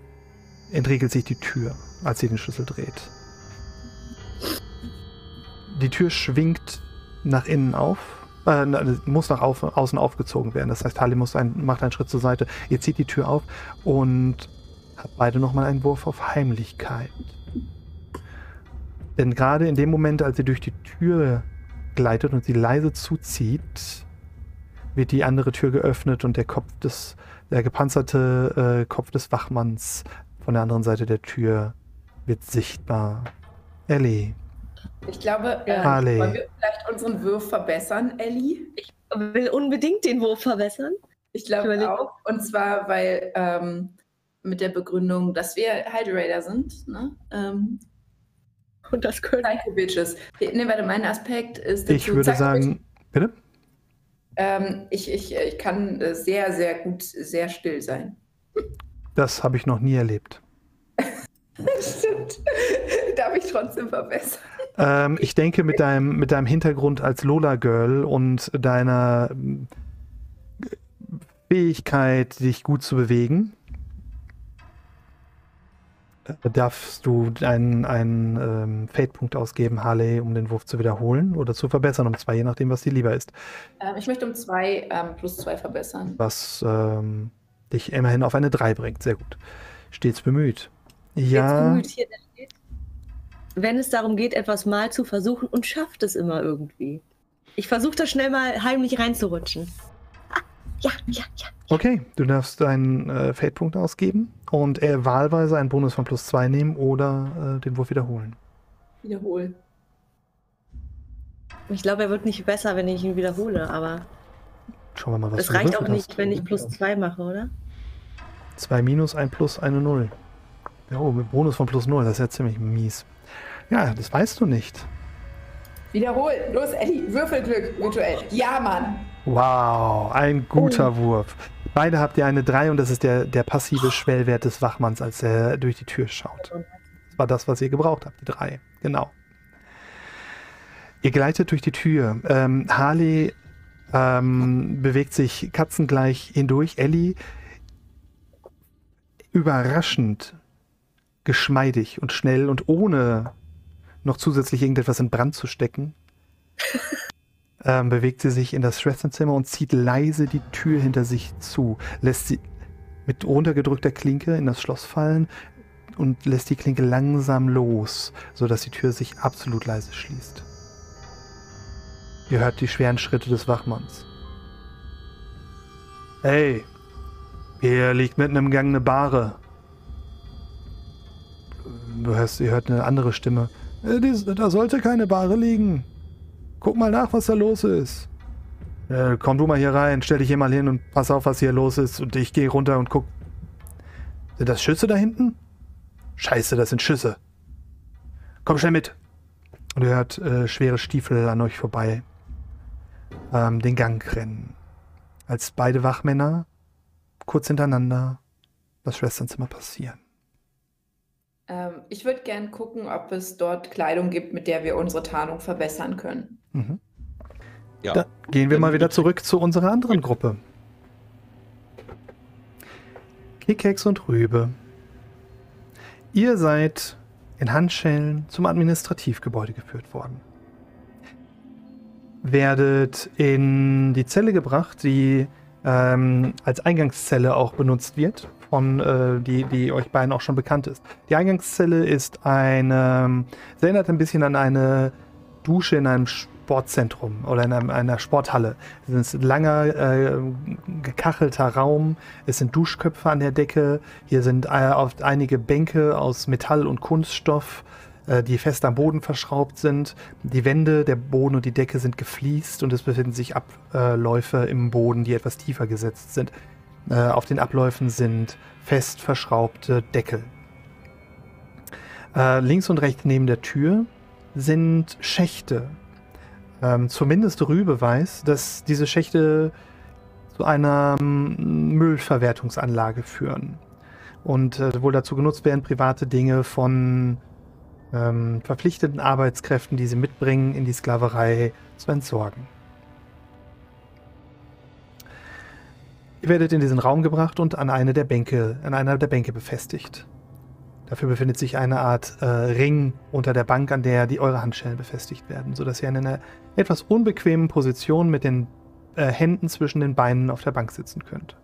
entriegelt sich die Tür, als sie den Schlüssel dreht. Die Tür schwingt nach innen auf, äh, na, muss nach auf, außen aufgezogen werden. Das heißt, Harley muss ein, macht einen Schritt zur Seite. Ihr zieht die Tür auf und habt beide nochmal einen Wurf auf Heimlichkeit. Denn gerade in dem Moment, als sie durch die Tür gleitet und sie leise zuzieht, wird die andere Tür geöffnet und der Kopf des, der gepanzerte äh, Kopf des Wachmanns von der anderen Seite der Tür wird sichtbar. Ellie, Ich glaube, äh, Harley. wollen wir vielleicht unseren Wurf verbessern, Ellie? Will unbedingt den Wurf verbessern. Ich glaube auch. Und zwar, weil ähm, mit der Begründung, dass wir Hyderator sind, ne? Ähm, Und das können. Psycho Bitches. Ne, warte, mein Aspekt ist ich würde Psycho sagen, bitte? Ähm, ich, ich, ich kann äh, sehr, sehr gut, sehr still sein. Das habe ich noch nie erlebt. (laughs) Stimmt. Darf ich trotzdem verbessern? Ähm, ich denke, mit deinem, mit deinem Hintergrund als Lola-Girl und deiner ähm, Fähigkeit, dich gut zu bewegen, äh, darfst du einen, einen ähm, Fate-Punkt ausgeben, Harley, um den Wurf zu wiederholen oder zu verbessern, um zwei, je nachdem, was dir lieber ist. Ähm, ich möchte um zwei ähm, plus zwei verbessern. Was ähm, dich immerhin auf eine 3 bringt. Sehr gut. Stets bemüht. Ja, bemüht hier, steht, wenn es darum geht, etwas mal zu versuchen und schafft es immer irgendwie. Ich versuche da schnell mal heimlich reinzurutschen. Ah, ja, ja, ja. okay. Du darfst einen äh, Fate-Punkt ausgeben und er wahlweise einen Bonus von plus 2 nehmen oder äh, den Wurf wiederholen. Wiederholen. Ich glaube, er wird nicht besser, wenn ich ihn wiederhole, aber Schauen wir mal, was es reicht auch nicht, hast. wenn ich plus zwei mache, oder? 2 minus, 1 plus, eine 0. Ja, oh, mit Bonus von plus 0, das ist ja ziemlich mies. Ja, das weißt du nicht. Wiederholen. Los, Ellie. Würfelglück virtuell. Ja, Mann. Wow, ein guter Wurf. Beide habt ihr eine 3 und das ist der, der passive Schwellwert des Wachmanns, als er durch die Tür schaut. war das, was ihr gebraucht habt, die drei. Genau. Ihr gleitet durch die Tür. Ähm, Harley ähm, bewegt sich katzengleich hindurch. Ellie überraschend geschmeidig und schnell und ohne noch zusätzlich irgendetwas in Brand zu stecken, ähm, bewegt sie sich in das Schwesternzimmer und zieht leise die Tür hinter sich zu, lässt sie mit runtergedrückter Klinke in das Schloss fallen und lässt die Klinke langsam los, sodass die Tür sich absolut leise schließt. Ihr hört die schweren Schritte des Wachmanns. Hey, hier liegt mitten im Gang eine Bahre. Du hörst, ihr hört eine andere Stimme. Äh, da sollte keine Bahre liegen. Guck mal nach, was da los ist. Äh, komm du mal hier rein, stell dich hier mal hin und pass auf, was hier los ist. Und ich gehe runter und guck. Sind das Schüsse da hinten? Scheiße, das sind Schüsse. Komm schnell mit. Und ihr hört äh, schwere Stiefel an euch vorbei. Ähm, den Gang rennen. Als beide Wachmänner kurz hintereinander das Schwesternzimmer passieren. Ähm, ich würde gern gucken, ob es dort Kleidung gibt, mit der wir unsere Tarnung verbessern können. Mhm. Ja. Da gehen wir mal wieder zurück zu unserer anderen Gruppe. Kickex und Rübe. Ihr seid in Handschellen zum Administrativgebäude geführt worden. Werdet in die Zelle gebracht, die ähm, als Eingangszelle auch benutzt wird von, äh, die, die euch beiden auch schon bekannt ist. Die Eingangszelle ist eine, erinnert ein bisschen an eine Dusche in einem Sportzentrum oder in einem, einer Sporthalle. Es ist ein langer, äh, gekachelter Raum. Es sind Duschköpfe an der Decke. Hier sind äh, oft einige Bänke aus Metall und Kunststoff, äh, die fest am Boden verschraubt sind. Die Wände, der Boden und die Decke sind gefliest und es befinden sich Abläufe im Boden, die etwas tiefer gesetzt sind. Äh, auf den Abläufen sind fest verschraubte Deckel. Äh, links und rechts neben der Tür sind Schächte. Ähm, zumindest Rübe weiß, dass diese Schächte zu einer ähm, Müllverwertungsanlage führen und äh, wohl dazu genutzt werden, private Dinge von ähm, verpflichteten Arbeitskräften, die sie mitbringen, in die Sklaverei zu entsorgen. Ihr werdet in diesen Raum gebracht und an eine der Bänke, an einer der Bänke befestigt. Dafür befindet sich eine Art äh, Ring unter der Bank, an der die eure Handschellen befestigt werden, sodass ihr in einer etwas unbequemen Position mit den äh, Händen zwischen den Beinen auf der Bank sitzen könnt.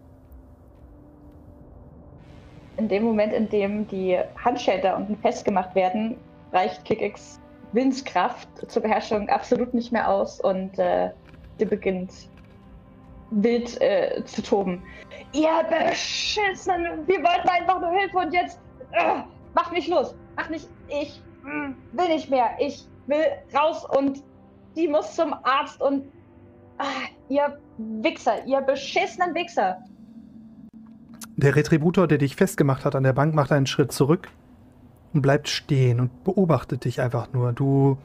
In dem Moment, in dem die Handschellen da unten festgemacht werden, reicht Kickex Willenskraft zur Beherrschung absolut nicht mehr aus und äh, sie beginnt wild äh, zu toben. Ihr beschissen! Wir wollten einfach nur Hilfe und jetzt äh, mach mich los! Mach nicht! Ich mh, mm, will nicht mehr! Ich will raus und die muss zum Arzt und ah, ihr Wichser, ihr beschissenen Wichser! Der Retributor, der dich festgemacht hat an der Bank, macht einen Schritt zurück und bleibt stehen und beobachtet dich einfach nur. Du,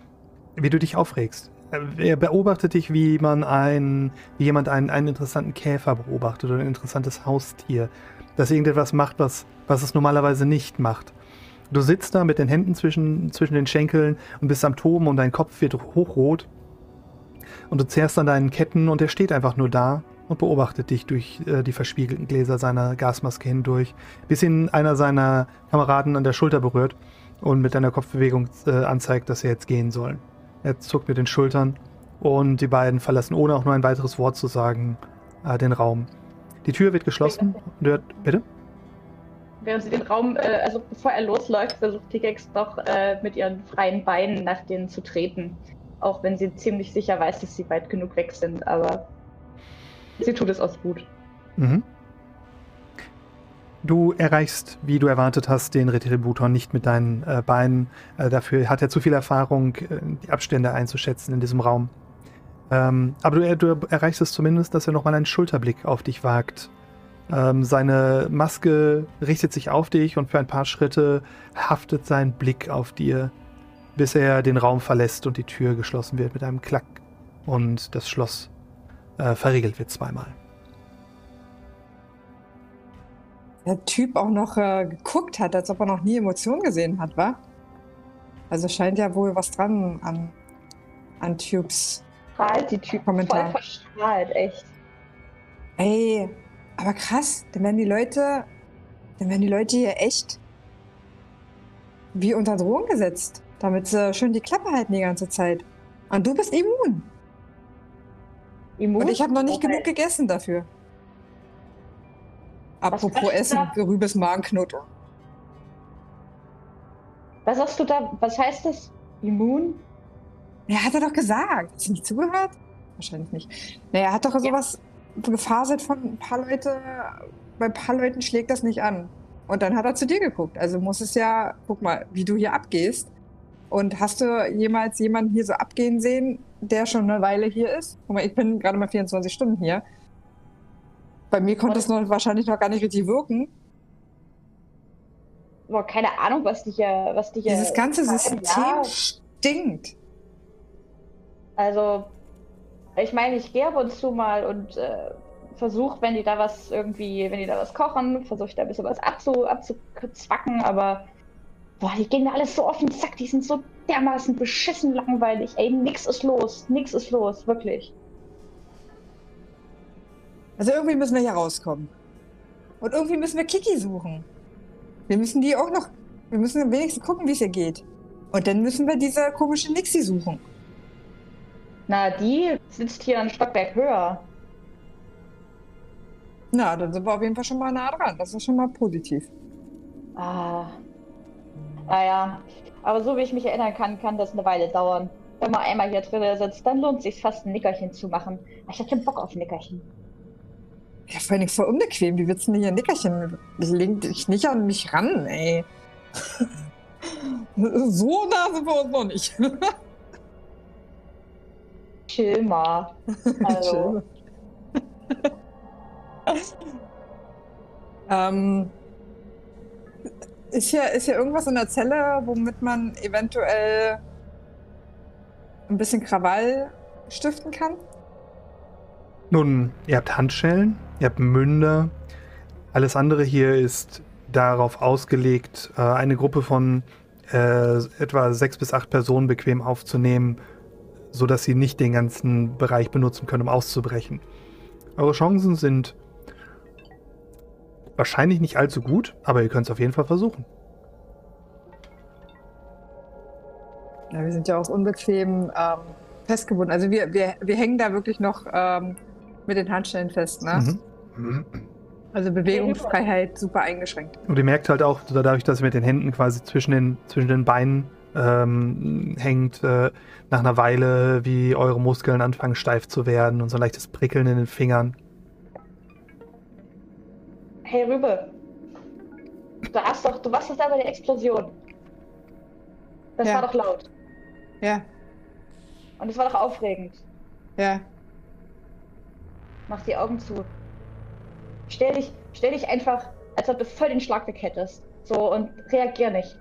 wie du dich aufregst. Er beobachtet dich, wie man ein, wie jemand einen, einen interessanten Käfer beobachtet oder ein interessantes Haustier, das irgendetwas macht, was, was es normalerweise nicht macht. Du sitzt da mit den Händen zwischen, zwischen den Schenkeln und bist am Toben und dein Kopf wird hochrot. Und du zerrst an deinen Ketten und er steht einfach nur da und beobachtet dich durch äh, die verspiegelten Gläser seiner Gasmaske hindurch, bis ihn einer seiner Kameraden an der Schulter berührt und mit einer Kopfbewegung äh, anzeigt, dass er jetzt gehen soll. Er zuckt mit den Schultern und die beiden verlassen, ohne auch nur ein weiteres Wort zu sagen, äh, den Raum. Die Tür wird geschlossen. Hört, bitte? Während sie den Raum, äh, also bevor er losläuft, versucht Tigex doch äh, mit ihren freien Beinen nach denen zu treten. Auch wenn sie ziemlich sicher weiß, dass sie weit genug weg sind, aber sie tut es aus Wut. Mhm. Du erreichst, wie du erwartet hast, den Retributor nicht mit deinen äh, Beinen. Äh, dafür hat er zu viel Erfahrung, äh, die Abstände einzuschätzen in diesem Raum. Ähm, aber du, du, erreichst es zumindest, dass er nochmal einen Schulterblick auf dich wagt. Ähm, seine Maske richtet sich auf dich und für ein paar Schritte haftet sein Blick auf dir, bis er den Raum verlässt und die Tür geschlossen wird mit einem Klack und das Schloss äh, verriegelt wird zweimal. der Typ auch noch äh, geguckt hat, als ob er noch nie Emotionen gesehen hat, wa? Also scheint ja wohl was dran an, an Tubes. Strahlt die Typen Kommentar. voll verstrahlt, echt. Ey, aber krass, dann werden die Leute, dann werden die Leute hier echt wie unter Drohung gesetzt, damit sie schön die Klappe halten die ganze Zeit. Und du bist immun. Immun? Und ich habe noch nicht Okay. genug gegessen dafür. Apropos Essen, gerübes Magenknoten. Was sagst du da? Was heißt das? Immun? Ja, hat er doch gesagt. Hast du nicht zugehört? Wahrscheinlich nicht. Naja, er hat doch sowas gefaselt von ein paar Leute, bei ein paar Leuten schlägt das nicht an. Und dann hat er zu dir geguckt. Also muss es ja, guck mal, wie du hier abgehst. Und hast du jemals jemanden hier so abgehen sehen, der schon eine Weile hier ist? Guck mal, ich bin gerade mal 24 Stunden hier. Bei mir konnte es noch wahrscheinlich noch gar nicht richtig wirken. Boah, keine Ahnung, was dich ja, was dich ja. Dieses ganze Ja, System stinkt. Also, ich meine, ich gehe ab und zu mal und äh, versuche, wenn die da was irgendwie, wenn die da was kochen, versuche ich da ein bisschen was abzu, abzuzwacken, aber boah, die gehen mir alles so auf den Sack, die sind so dermaßen beschissen langweilig. Ey, nix ist los, nix ist los, wirklich. Also irgendwie müssen wir hier rauskommen. Und irgendwie müssen wir Kiki suchen. Wir müssen die auch noch. Wir müssen wenigstens gucken, wie es ihr geht. Und dann müssen wir diese komische Nixie suchen. Na, die sitzt hier ein Stockwerk höher. Na, dann sind wir auf jeden Fall schon mal nah dran. Das ist schon mal positiv. Ah. Naja, aber so wie ich mich erinnern kann, kann das eine Weile dauern. Wenn man einmal hier drin sitzt, dann lohnt es sich fast ein Nickerchen zu machen. Ich hab keinen Bock auf Nickerchen. Ja, vor allem voll unbequem. Wie willst du denn hier ein Nickerchen? Ich leg dich nicht an mich ran, ey. (laughs) so nah sind wir uns noch nicht. (laughs) Chill mal. (laughs) Also, ähm, ist, hier, ist hier irgendwas in der Zelle, womit man eventuell ein bisschen Krawall stiften kann? Nun, ihr habt Handschellen, ihr habt Münder. Alles andere hier ist darauf ausgelegt, äh, eine Gruppe von äh, etwa sechs bis acht Personen bequem aufzunehmen, sodass sie nicht den ganzen Bereich benutzen können, um auszubrechen. Eure Chancen sind wahrscheinlich nicht allzu gut, aber ihr könnt es auf jeden Fall versuchen. Ja, wir sind ja auch unbequem ähm, festgebunden. Also wir, wir, wir hängen da wirklich noch ähm, mit den Handschellen fest, ne? Mhm. Also Bewegungsfreiheit super eingeschränkt. Und ihr merkt halt auch, dadurch, dass ihr mit den Händen quasi zwischen den, zwischen den Beinen ähm, hängt, äh, nach einer Weile, wie eure Muskeln anfangen steif zu werden und so ein leichtes Prickeln in den Fingern. Hey Rübe. Du hast doch, du warst doch da bei der Explosion. Das Ja. war doch laut. Ja, Und es war doch aufregend. ja. Mach die Augen zu. Stell dich, stell dich einfach, als ob du voll den Schlag weg hättest. So und reagier nicht.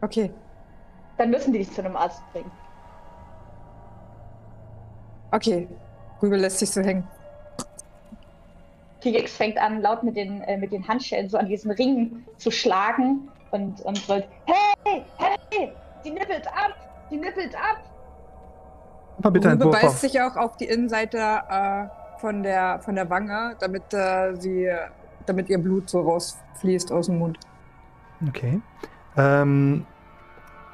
Okay, Dann müssen die dich zu einem Arzt bringen. okay. Rübe lässt sich so hängen. T-Rex fängt an, laut mit den, äh, mit den Handschellen so an diesen Ringen zu schlagen und, und brüllt, hey, hey, die nippelt ab, die nippelt ab. Aber bitte ein beißt auf. sich auch auf die Innenseite äh, von, der, von der Wange, damit äh, sie, damit ihr Blut so rausfließt aus dem Mund. Okay. Ähm,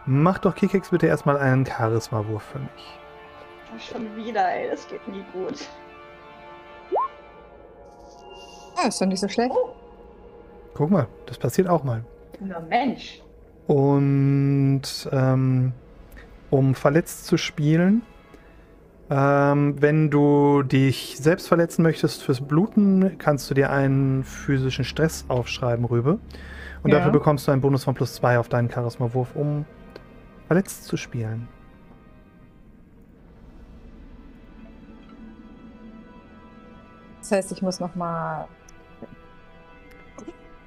mach doch Kikex bitte erstmal einen Charisma-Wurf für mich. Schon wieder, ey, das geht nie gut. Ah, ist doch nicht so schlecht. Guck mal, das passiert auch mal. Na Mensch. Und ähm, um verletzt zu spielen, ähm, wenn du dich selbst verletzen möchtest fürs Bluten, kannst du dir einen physischen Stress aufschreiben, Rübe. Und Ja. dafür bekommst du einen Bonus von plus zwei auf deinen Charisma-Wurf, um verletzt zu spielen. Das heißt, ich muss noch mal.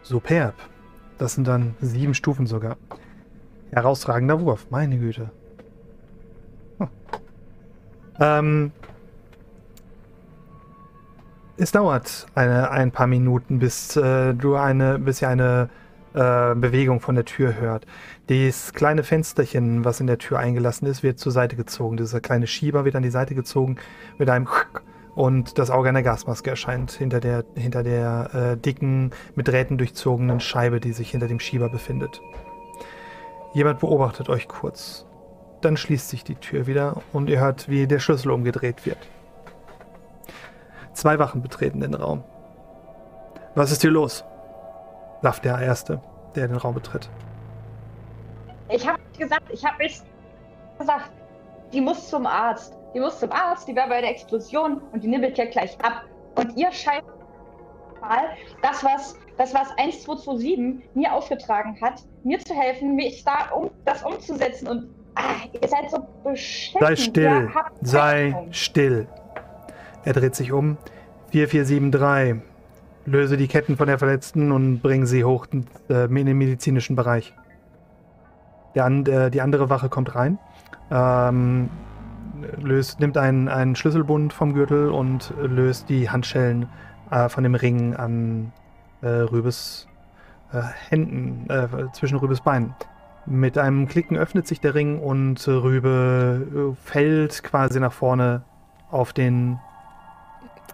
Superb. Das sind dann sieben Stufen sogar. Herausragender Wurf, meine Güte. Hm. Ähm, es dauert eine, ein paar Minuten, bis äh, du eine, bis ihr eine äh, Bewegung von der Tür hört. Das kleine Fensterchen, was in der Tür eingelassen ist, wird zur Seite gezogen. Dieser kleine Schieber wird an die Seite gezogen mit einem und das Auge einer Gasmaske erscheint hinter der, hinter der äh, dicken, mit Drähten durchzogenen Scheibe, die sich hinter dem Schieber befindet. Jemand beobachtet euch kurz. Dann schließt sich die Tür wieder und ihr hört, wie der Schlüssel umgedreht wird. Zwei Wachen betreten den Raum. Was ist hier los? Lacht der Erste, der den Raum betritt. Ich habe gesagt, ich habe nicht gesagt, die muss zum Arzt. Die muss zum Arzt, die war bei der Explosion und die nibbelt ja gleich ab. Und ihr scheint mal das, was das, was 1227 mir aufgetragen hat, mir zu helfen, mich da um das umzusetzen. Und ah, ihr seid so beschäftigt. Sei still, sei still. Er dreht sich um. 4473. Löse die Ketten von der Verletzten und bringe sie hoch äh, in den medizinischen Bereich. Der, äh, die andere Wache kommt rein, ähm, löst, nimmt einen, einen Schlüsselbund vom Gürtel und löst die Handschellen äh, von dem Ring an äh, Rübes äh, Händen, äh, zwischen Rübes Beinen. Mit einem Klicken öffnet sich der Ring und Rübe fällt quasi nach vorne auf den,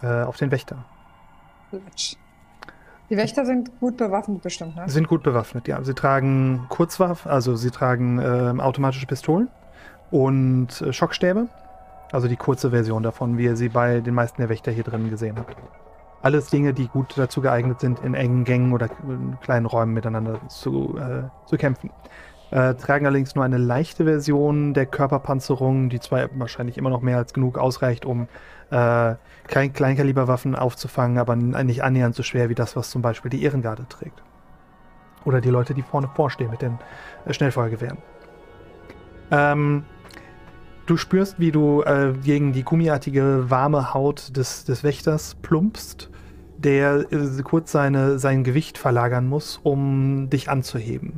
auf den Wächter. Die Wächter sind gut bewaffnet bestimmt, ne? Sind gut bewaffnet, ja. Sie tragen Kurzwaffen, also sie tragen äh, automatische Pistolen und äh, Schockstäbe. Also die kurze Version davon, wie ihr sie bei den meisten der Wächter hier drin gesehen habt. Alles Dinge, die gut dazu geeignet sind, in engen Gängen oder kleinen Räumen miteinander zu, äh, zu kämpfen. Äh, tragen allerdings nur eine leichte Version der Körperpanzerung, die zwar wahrscheinlich immer noch mehr als genug ausreicht, um äh, Klein Kleinkaliberwaffen aufzufangen, aber nicht annähernd so schwer wie das, was zum Beispiel die Ehrengarde trägt. Oder die Leute, die vorne vorstehen mit den äh, Schnellfeuergewehren. Ähm, du spürst, wie du äh, gegen die gummiartige, warme Haut des, des Wächters plumpst, der äh, kurz seine, sein Gewicht verlagern muss, um dich anzuheben.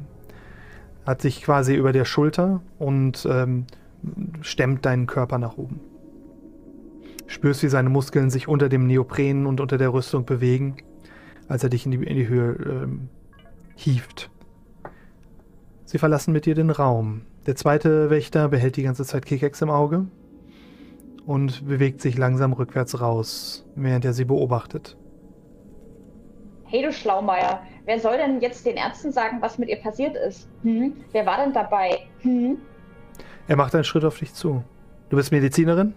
Hat sich quasi über der Schulter und ähm, stemmt deinen Körper nach oben. Spürst, wie seine Muskeln sich unter dem Neopren und unter der Rüstung bewegen, als er dich in die, in die Höhe ähm, hieft. Sie verlassen mit dir den Raum. Der zweite Wächter behält die ganze Zeit Kikex im Auge und bewegt sich langsam rückwärts raus, während er sie beobachtet. Hey du Schlaumeier, wer soll denn jetzt den Ärzten sagen, was mit ihr passiert ist? Hm? Wer war denn dabei? Hm? Er macht einen Schritt auf dich zu. Du bist Medizinerin?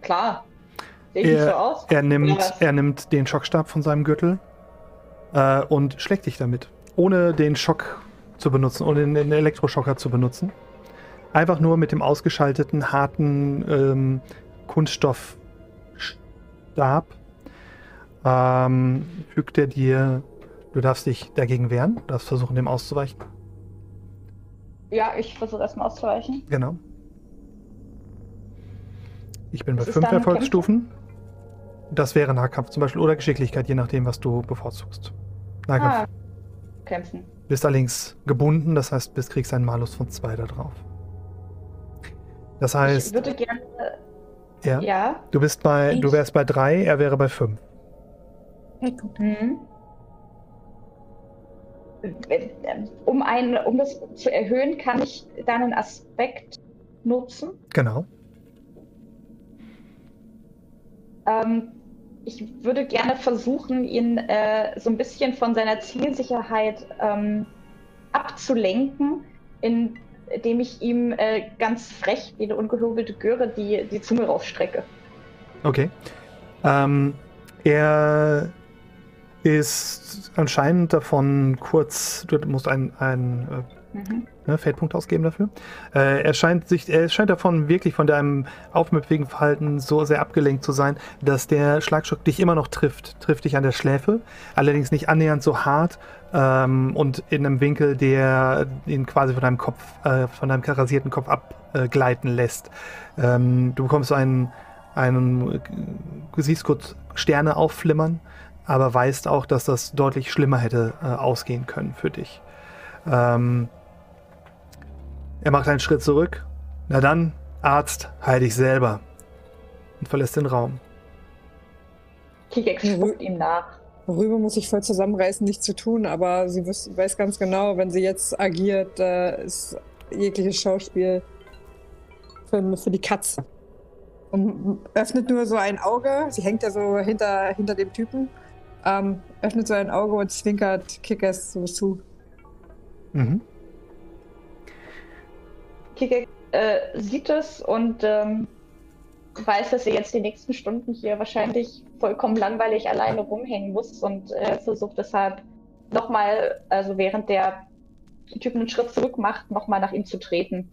Klar. Sehe ich er, so aus? Er nimmt, er nimmt den Schockstab von seinem Gürtel äh, und schlägt dich damit. Ohne den Schock zu benutzen, ohne den Elektroschocker zu benutzen. Einfach nur mit dem ausgeschalteten, harten ähm, Kunststoffstab ähm, fügt er dir. Du darfst dich dagegen wehren, du darfst versuchen, dem auszuweichen. Ja, ich versuche erstmal auszuweichen. Genau. Ich bin bei fünf Erfolgsstufen. Das wäre Nahkampf zum Beispiel oder Geschicklichkeit, je nachdem, was du bevorzugst. Nahkampf. Ah, kämpfen. Bist allerdings gebunden, das heißt, bist kriegst einen Malus von zwei da drauf. Das heißt. Ich würde gerne. Ja. ja. Du bist bei, ich, du wärst bei drei, er wäre bei fünf. Mhm. Um, ein, um das zu erhöhen, kann ich deinen Aspekt nutzen. Genau. Ähm, ich würde gerne versuchen, ihn äh, so ein bisschen von seiner Zielsicherheit ähm, abzulenken, indem ich ihm äh, ganz frech wie eine ungehobelte Göre die, die Zunge rausstrecke. Okay. Ähm, er ist anscheinend davon kurz, du musst ein, ein äh, mhm ne, Feldpunkt ausgeben dafür. Äh, er, scheint sich, er scheint davon wirklich von deinem aufmüpfigen Verhalten so sehr abgelenkt zu sein, dass der Schlagschock dich immer noch trifft. Trifft dich an der Schläfe, allerdings nicht annähernd so hart ähm, und in einem Winkel, der ihn quasi von deinem Kopf, äh, von deinem rasierten Kopf abgleiten äh, lässt. Ähm, du bekommst einen, einen, du siehst kurz Sterne aufflimmern, aber weißt auch, dass das deutlich schlimmer hätte äh, ausgehen können für dich. Ähm, er macht einen Schritt zurück. Na dann, Arzt, heil dich selber. Und verlässt den Raum. Kikex spuckt ihm nach. Rübe muss sich voll zusammenreißen, nichts zu tun, aber sie weiß ganz genau, wenn sie jetzt agiert, ist jegliches Schauspiel für, für die Katze. Und öffnet nur so ein Auge, sie hängt ja so hinter, hinter dem Typen, ähm, öffnet so ein Auge und zwinkert Kickers so zu. Mhm. Kike äh, sieht es und ähm, weiß, dass sie jetzt die nächsten Stunden hier wahrscheinlich vollkommen langweilig alleine rumhängen muss und äh, versucht deshalb nochmal, also während der Typ einen Schritt zurück macht, nochmal nach ihm zu treten.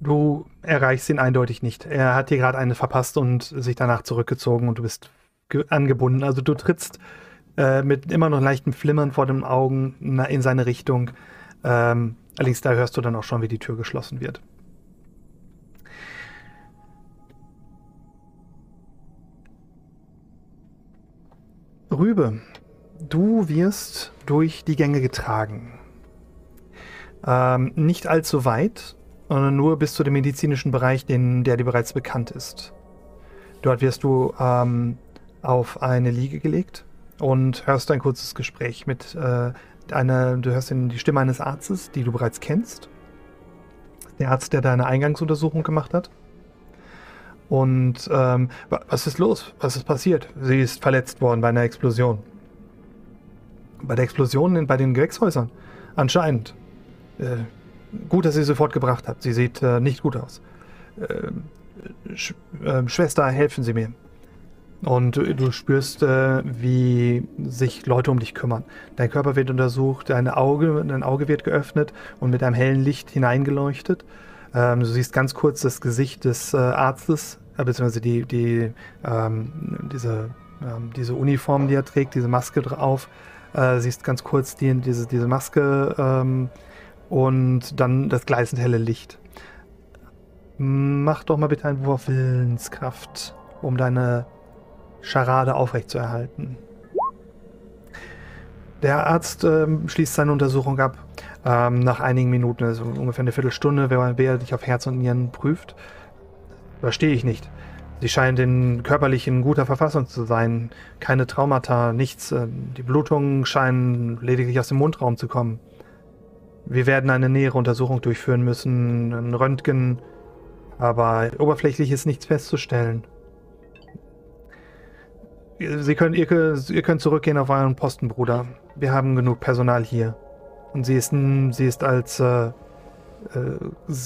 Du erreichst ihn eindeutig nicht. Er hat dir gerade eine verpasst und sich danach zurückgezogen und du bist ge- angebunden. Also du trittst äh, mit immer noch leichtem Flimmern vor den Augen in seine Richtung. Ähm, allerdings da hörst du dann auch schon, wie die Tür geschlossen wird. Rübe, du wirst durch die Gänge getragen. Ähm, nicht allzu weit, sondern nur bis zu dem medizinischen Bereich, den, der dir bereits bekannt ist. Dort wirst du ähm, auf eine Liege gelegt und hörst ein kurzes Gespräch mit äh, einer, du hörst die Stimme eines Arztes, die du bereits kennst. Der Arzt, der deine Eingangsuntersuchung gemacht hat. Und ähm, wa- was ist los? Was ist passiert? Sie ist verletzt worden bei einer Explosion. Bei der Explosion in, bei den Gewächshäusern. Anscheinend. Äh, gut, dass ihr sie sofort gebracht habt. Sie sieht äh, nicht gut aus. Ähm, Sch äh, Schwester, helfen Sie mir. Und du, du spürst, äh, wie sich Leute um dich kümmern. Dein Körper wird untersucht, dein Auge, dein Auge wird geöffnet und mit einem hellen Licht hineingeleuchtet. Ähm, du siehst ganz kurz das Gesicht des äh, Arztes, äh, beziehungsweise die, die, ähm, diese, ähm, diese Uniform, die er trägt, diese Maske drauf. Äh, siehst ganz kurz die, diese, diese Maske ähm, und dann das gleißend helle Licht. Mach doch mal bitte einen Wurf Willenskraft, um deine Scharade aufrechtzuerhalten. Der Arzt ähm, schließt seine Untersuchung ab. Ähm, nach einigen Minuten, also ungefähr eine Viertelstunde, wer, wer dich auf Herz und Nieren prüft. Verstehe ich nicht. Sie scheint in körperlich in guter Verfassung zu sein. Keine Traumata, nichts. Äh, Die Blutungen scheinen lediglich aus dem Mundraum zu kommen. Wir werden eine nähere Untersuchung durchführen müssen, ein Röntgen, aber oberflächlich ist nichts festzustellen. Sie können, ihr, ihr könnt zurückgehen auf euren Posten, Bruder. Wir haben genug Personal hier. Und sie ist, sie ist als äh, äh,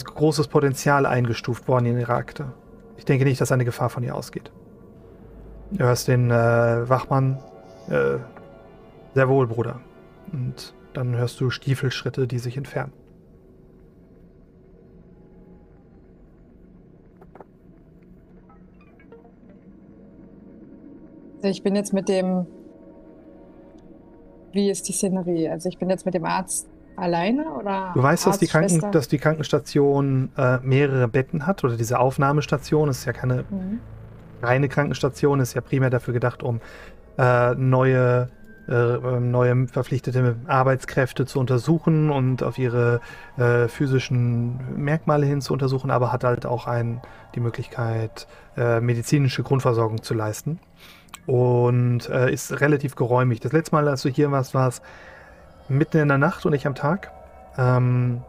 großes Potenzial eingestuft worden in ihrer Akte. Ich denke nicht, dass eine Gefahr von ihr ausgeht. Du hörst den äh, Wachmann. Äh, sehr wohl, Bruder. Und dann hörst du Stiefelschritte, die sich entfernen. Ich bin jetzt mit dem. Wie ist die Szenerie? Also ich bin jetzt mit dem Arzt alleine oder? Du weißt, dass die, Kranken, dass die Krankenstation äh, mehrere Betten hat oder diese Aufnahmestation. Es ist ja keine Mhm. reine Krankenstation, ist ja primär dafür gedacht, um äh, neue, äh, ähm, neue verpflichtete Arbeitskräfte zu untersuchen und auf ihre äh, physischen Merkmale hin zu untersuchen, aber hat halt auch ein, die Möglichkeit, äh, medizinische Grundversorgung zu leisten. Und äh, ist relativ geräumig. Das letzte Mal, als du hier warst, war es mitten in der Nacht und nicht am Tag. Ähm,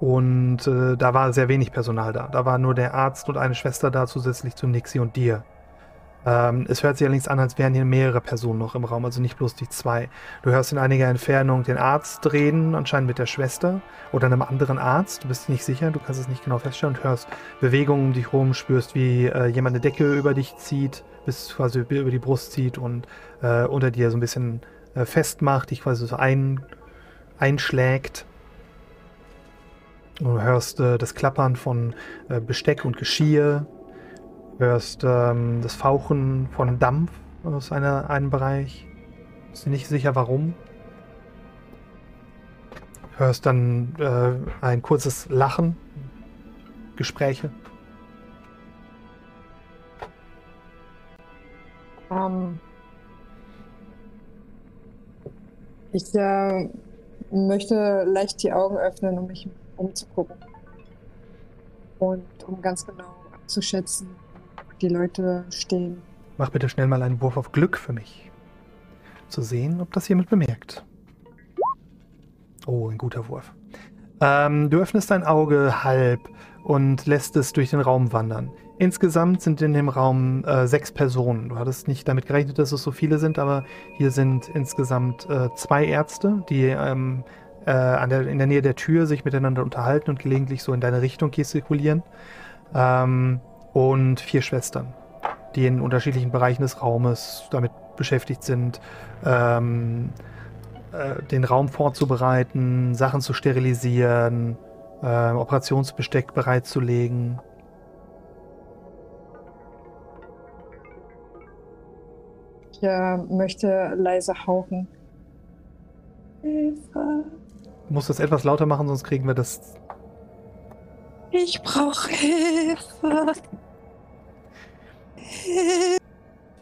und äh, da war sehr wenig Personal da. Da war nur der Arzt und eine Schwester da, zusätzlich zu Nixie und dir. Ähm, es hört sich allerdings an, als wären hier mehrere Personen noch im Raum, also nicht bloß die zwei. Du hörst in einiger Entfernung den Arzt reden, anscheinend mit der Schwester oder einem anderen Arzt. Du bist nicht sicher, du kannst es nicht genau feststellen und hörst Bewegungen um dich rum, spürst, wie äh, jemand eine Decke über dich zieht, bis quasi über die Brust zieht und äh, unter dir so ein bisschen äh, festmacht, dich quasi so ein, einschlägt. Und du hörst äh, das Klappern von äh, Besteck und Geschirr, hörst ähm, das Fauchen von Dampf aus einer, einem Bereich. Bist dir nicht sicher warum. Hörst dann äh, ein kurzes Lachen, Gespräche. Ähm, ich äh, möchte leicht die Augen öffnen, um mich umzugucken. Und um ganz genau abzuschätzen, die Leute stehen. Mach bitte schnell mal einen Wurf auf Glück für mich. Zu sehen, ob das jemand bemerkt. Oh, ein guter Wurf. Ähm, du öffnest dein Auge halb und lässt es durch den Raum wandern. Insgesamt sind in dem Raum äh, sechs Personen. Du hattest nicht damit gerechnet, dass es so viele sind, aber hier sind insgesamt äh, zwei Ärzte, die ähm, äh, der, in der Nähe der Tür sich miteinander unterhalten und gelegentlich so in deine Richtung gestikulieren. Ähm, und vier Schwestern, die in unterschiedlichen Bereichen des Raumes damit beschäftigt sind, ähm, äh, den Raum vorzubereiten, Sachen zu sterilisieren, äh, Operationsbesteck bereitzulegen. Ich äh, möchte leise hauchen. Hilfe. Du musst das etwas lauter machen, sonst kriegen wir das. Ich brauche Hilfe. Hilfe.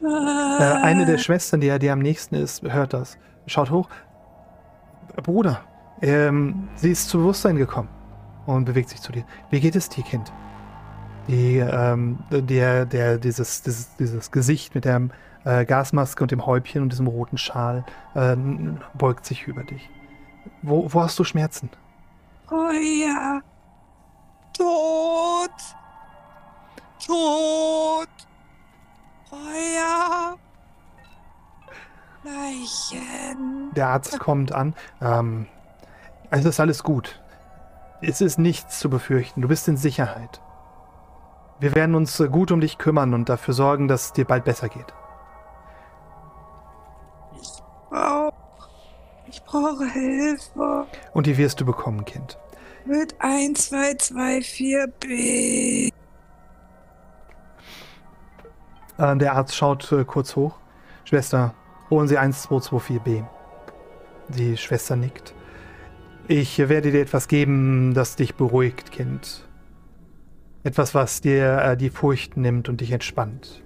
Äh, eine der Schwestern, die, die am nächsten ist, hört das. Schaut hoch. Bruder, ähm, sie ist zu Bewusstsein gekommen und bewegt sich zu dir. Wie geht es dir, Kind? Die, ähm, der, der, dieses, dieses, dieses Gesicht mit der äh, Gasmaske und dem Häubchen und diesem roten Schal äh, beugt sich über dich. Wo, wo hast du Schmerzen? Oh ja. Tod. Tod. Ja. Leichen. Der Arzt kommt an. Ähm, es ist alles gut. Es ist nichts zu befürchten. Du bist in Sicherheit. Wir werden uns gut um dich kümmern und dafür sorgen, dass es dir bald besser geht. brauche. Ich brauche Hilfe. Und die wirst du bekommen, Kind. Mit 1, 2, 2, 4 B. Äh, der Arzt schaut äh, kurz hoch. Schwester, holen Sie 1224b. Die Schwester nickt. Ich werde dir etwas geben, das dich beruhigt, Kind. Etwas, was dir äh, die Furcht nimmt und dich entspannt.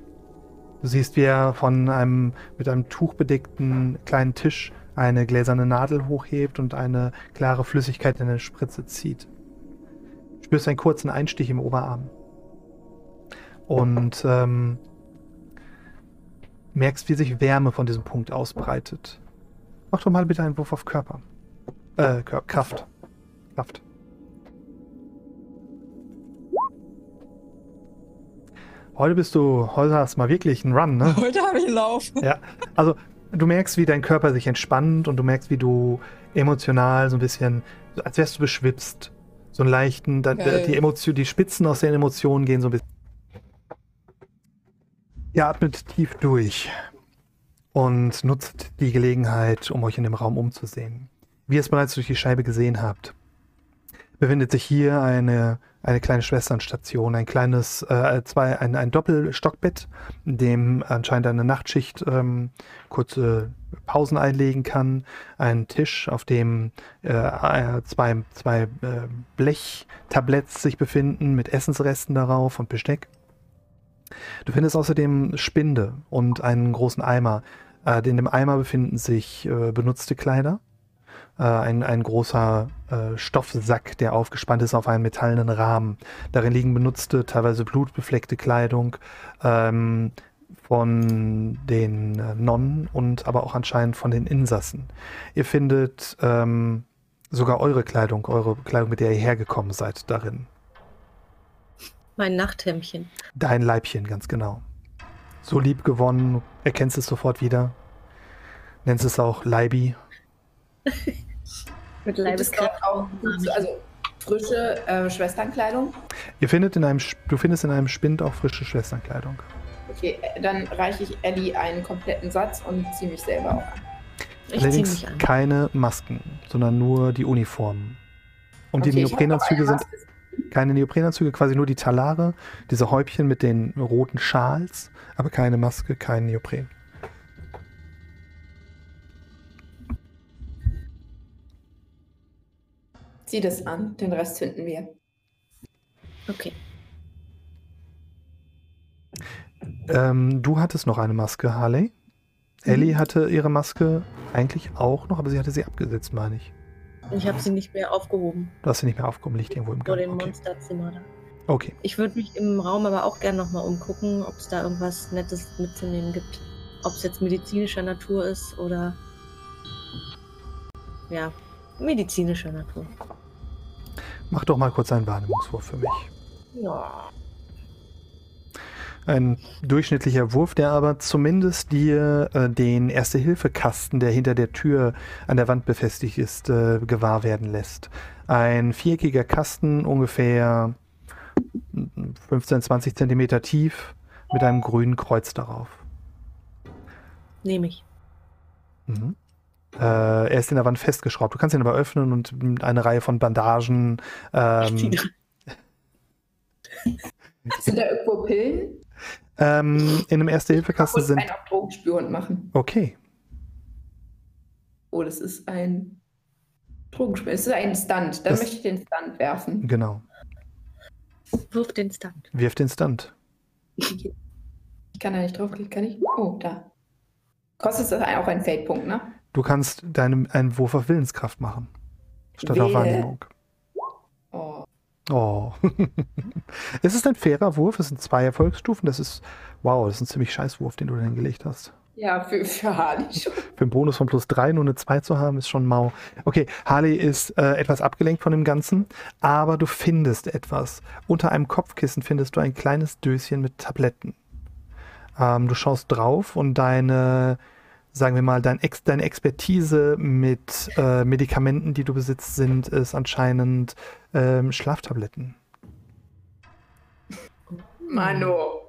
Du siehst, wie er von einem mit einem Tuch bedeckten kleinen Tisch eine gläserne Nadel hochhebt und eine klare Flüssigkeit in eine Spritze zieht. Du spürst einen kurzen Einstich im Oberarm. Und ähm, merkst, wie sich Wärme von diesem Punkt ausbreitet. Mach doch mal bitte einen Wurf auf Körper. Äh, Kör Kraft. Kraft. Heute bist du, heute hast du mal wirklich einen Run, ne? (laughs) Heute habe ich einen Lauf. Ja, also du merkst, wie dein Körper sich entspannt und du merkst, wie du emotional so ein bisschen, als wärst du beschwipst. So einen leichten, da- Geil. die Emotion, die Spitzen aus den Emotionen gehen so ein bisschen. Ihr atmet tief durch und nutzt die Gelegenheit, um euch in dem Raum umzusehen. Wie ihr es bereits durch die Scheibe gesehen habt, befindet sich hier eine, eine kleine Schwesternstation, ein kleines, äh, zwei, ein, ein Doppelstockbett, in dem anscheinend eine Nachtschicht ähm, kurze Pausen einlegen kann, ein Tisch, auf dem äh, äh, zwei, zwei äh, Blechtabletts sich befinden mit Essensresten darauf und Besteck. Du findest außerdem Spinde und einen großen Eimer. Äh, in dem Eimer befinden sich äh, benutzte Kleider, ein, ein großer äh, Stoffsack, der aufgespannt ist auf einen metallenen Rahmen. Darin liegen benutzte, teilweise blutbefleckte Kleidung ähm, von den äh, Nonnen und aber auch anscheinend von den Insassen. Ihr findet ähm, sogar eure Kleidung, eure Kleidung, mit der ihr hergekommen seid, darin. Mein Nachthemdchen. Dein Leibchen, ganz genau. So lieb gewonnen, erkennst es sofort wieder. Nennst es auch Leibi. (laughs) Mit dort auch also frische äh, Schwesternkleidung? Ihr findet in einem, du findest in einem Spind auch frische Schwesternkleidung. Okay, äh, dann reiche ich Ellie einen kompletten Satz und ziehe mich selber auch an. Ich ziehe Allerdings mich an. keine Masken, sondern nur die Uniformen. Und die Okay, noch Neoprenanzüge sind keine Neoprenanzüge, quasi nur die Talare, diese Häubchen mit den roten Schals, aber keine Maske, kein Neopren. Zieh das an, den Rest finden wir. Okay. Ähm, du hattest noch eine Maske, Harley. Ellie hatte ihre Maske eigentlich auch noch, aber sie hatte sie abgesetzt, meine ich. Ich habe sie nicht mehr aufgehoben Du hast sie nicht mehr aufgehoben, liegt irgendwo im vor Gang. dem Okay. Monsterzimmer da. Okay. Ich würde mich im Raum aber auch gerne nochmal umgucken, ob es da irgendwas Nettes mitzunehmen gibt. Ob es jetzt medizinischer Natur ist oder. Ja, medizinischer Natur. Mach doch mal kurz einen Wahrnehmungswurf für mich. Ja. Ein durchschnittlicher Wurf, der aber zumindest dir äh, den Erste-Hilfe-Kasten, der hinter der Tür an der Wand befestigt ist, äh, gewahr werden lässt. Ein viereckiger Kasten, ungefähr 15, 20 Zentimeter tief, mit einem grünen Kreuz darauf. Nehme ich. Mhm. Äh, er ist in der Wand festgeschraubt. Du kannst ihn aber öffnen und eine Reihe von Bandagen. Ähm, (laughs) Sind da irgendwo Pillen? ähm, in einem Erste-Hilfe-Kasten Ich sind. einen auf Drogenspürhund machen. Okay. Oh, das ist ein Drogenspür. Es ist ein Stunt. Dann Das- möchte ich den Stunt werfen. Genau. Wirf den Stunt. Wirf den Stunt. Ich kann da nicht draufklicken, kann ich? Oh, da. Kostet das auch einen Feldpunkt, ne? Du kannst deinem einen Wurf auf Willenskraft machen. Statt auf Wehe. Wahrnehmung. Oh. Oh. (laughs) es ist ein fairer Wurf, es sind zwei Erfolgsstufen. Das ist, wow, das ist ein ziemlich scheiß Wurf, den du da hingelegt hast. Ja, für, für Harley schon. (laughs) Für einen Bonus von plus drei nur eine 2 zu haben, ist schon mau. Okay, Harley ist äh, etwas abgelenkt von dem Ganzen, aber du findest etwas. Unter einem Kopfkissen findest du ein kleines Döschen mit Tabletten. Ähm, du schaust drauf und deine, sagen wir mal, dein Ex deine Expertise mit äh, Medikamenten, die du besitzt, sind es anscheinend ähm, Schlaftabletten. Mano.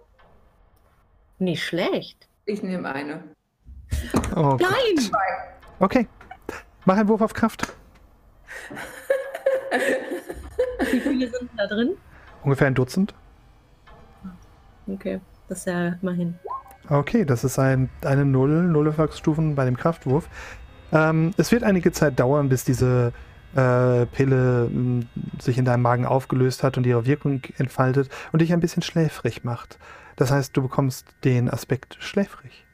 Nicht schlecht. Ich nehme eine. Oh, Gott. Nein! Okay, mach einen Wurf auf Kraft. Wie viele sind da drin? Ungefähr ein Dutzend. Okay, das ist ja immerhin. Okay, das ist ein, eine Null, Null Erfolgsstufen bei dem Kraftwurf. Ähm, es wird einige Zeit dauern, bis diese äh, Pille mh, sich in deinem Magen aufgelöst hat und ihre Wirkung entfaltet und dich ein bisschen schläfrig macht. Das heißt, du bekommst den Aspekt schläfrig.